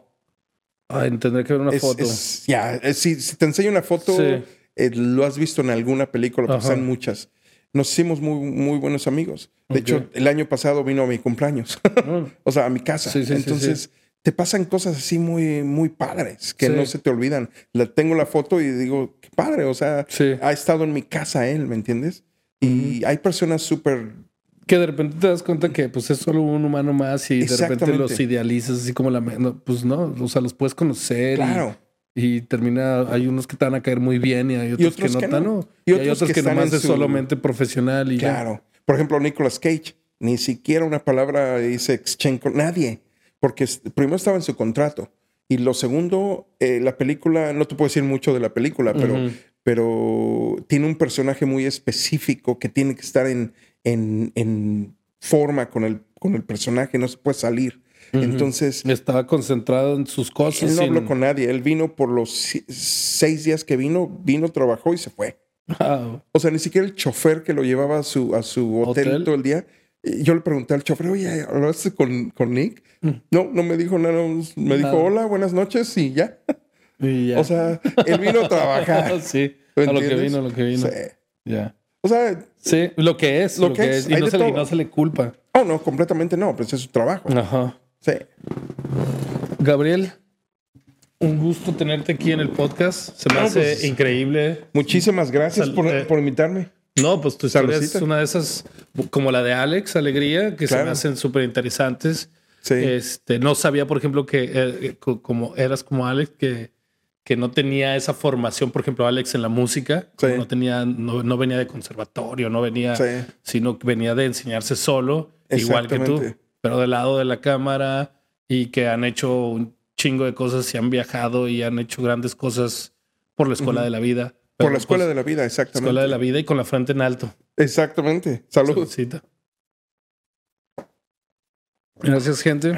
Ay, tendré que ver una foto.
ya, eh, si, te enseño una foto, eh, lo has visto en alguna película, pues en muchas. Nos hicimos muy, muy buenos amigos. De hecho, el año pasado vino a mi cumpleaños. Ah. [laughs] o sea, a mi casa. Entonces, te pasan cosas así muy, muy padres que no se te olvidan. La, tengo la foto y digo, qué padre. O sea, ha estado en mi casa él, ¿me entiendes? Y hay personas súper
que de repente te das cuenta que pues es solo un humano más y de repente los idealizas así como la pues no, o sea, los puedes conocer claro. y, termina hay unos que te van a caer muy bien y hay otros, que no están y, hay otros que, nomás es solamente profesional y
Claro. Por ejemplo, Nicolas Cage, ni siquiera una palabra dice exchange con nadie, porque primero estaba en su contrato y lo segundo, eh, la película, no te puedo decir mucho de la película, pero, pero tiene un personaje muy específico que tiene que estar en, en, forma con el, con el personaje, no se puede salir. Entonces.
Estaba concentrado en sus cosas.
Él no habló con nadie. Él vino por los seis días que vino, vino, trabajó y se fue. O sea, ni siquiera el chofer que lo llevaba a su, a su hotel, todo el día. Yo le pregunté al chofer, oye, ¿hablaste con, con Nick? Mm. No, no me dijo nada. Me dijo, hola, buenas noches y ya. O sea, él vino a trabajar. [laughs]
sí, a lo que vino, a lo que vino. Sí. Ya.
O sea,
sí, lo que es, lo, que, es. Y no se, le, no se, le, culpa.
Oh, no, completamente no, pues es su trabajo.
Ajá.
Sí.
Gabriel, un gusto tenerte aquí en el podcast. Se me hace pues, increíble.
Muchísimas gracias por, eh, por, invitarme.
No, pues tu historia es una de esas, como la de Alex, Alegría, que se me hacen súper interesantes. Sí. Este, no sabía, por ejemplo, que eh, como eras como Alex, que que no tenía esa formación, por ejemplo, Alex en la música, no tenía, no, venía de conservatorio, no venía, sino que venía de enseñarse solo, igual que tú, pero del lado de la cámara y que han hecho un chingo de cosas y han viajado y han hecho grandes cosas por la escuela de la vida.
Por la escuela de la vida, exactamente.
Escuela de la vida y con la frente en alto.
Exactamente. Saludos.
Gracias, gente.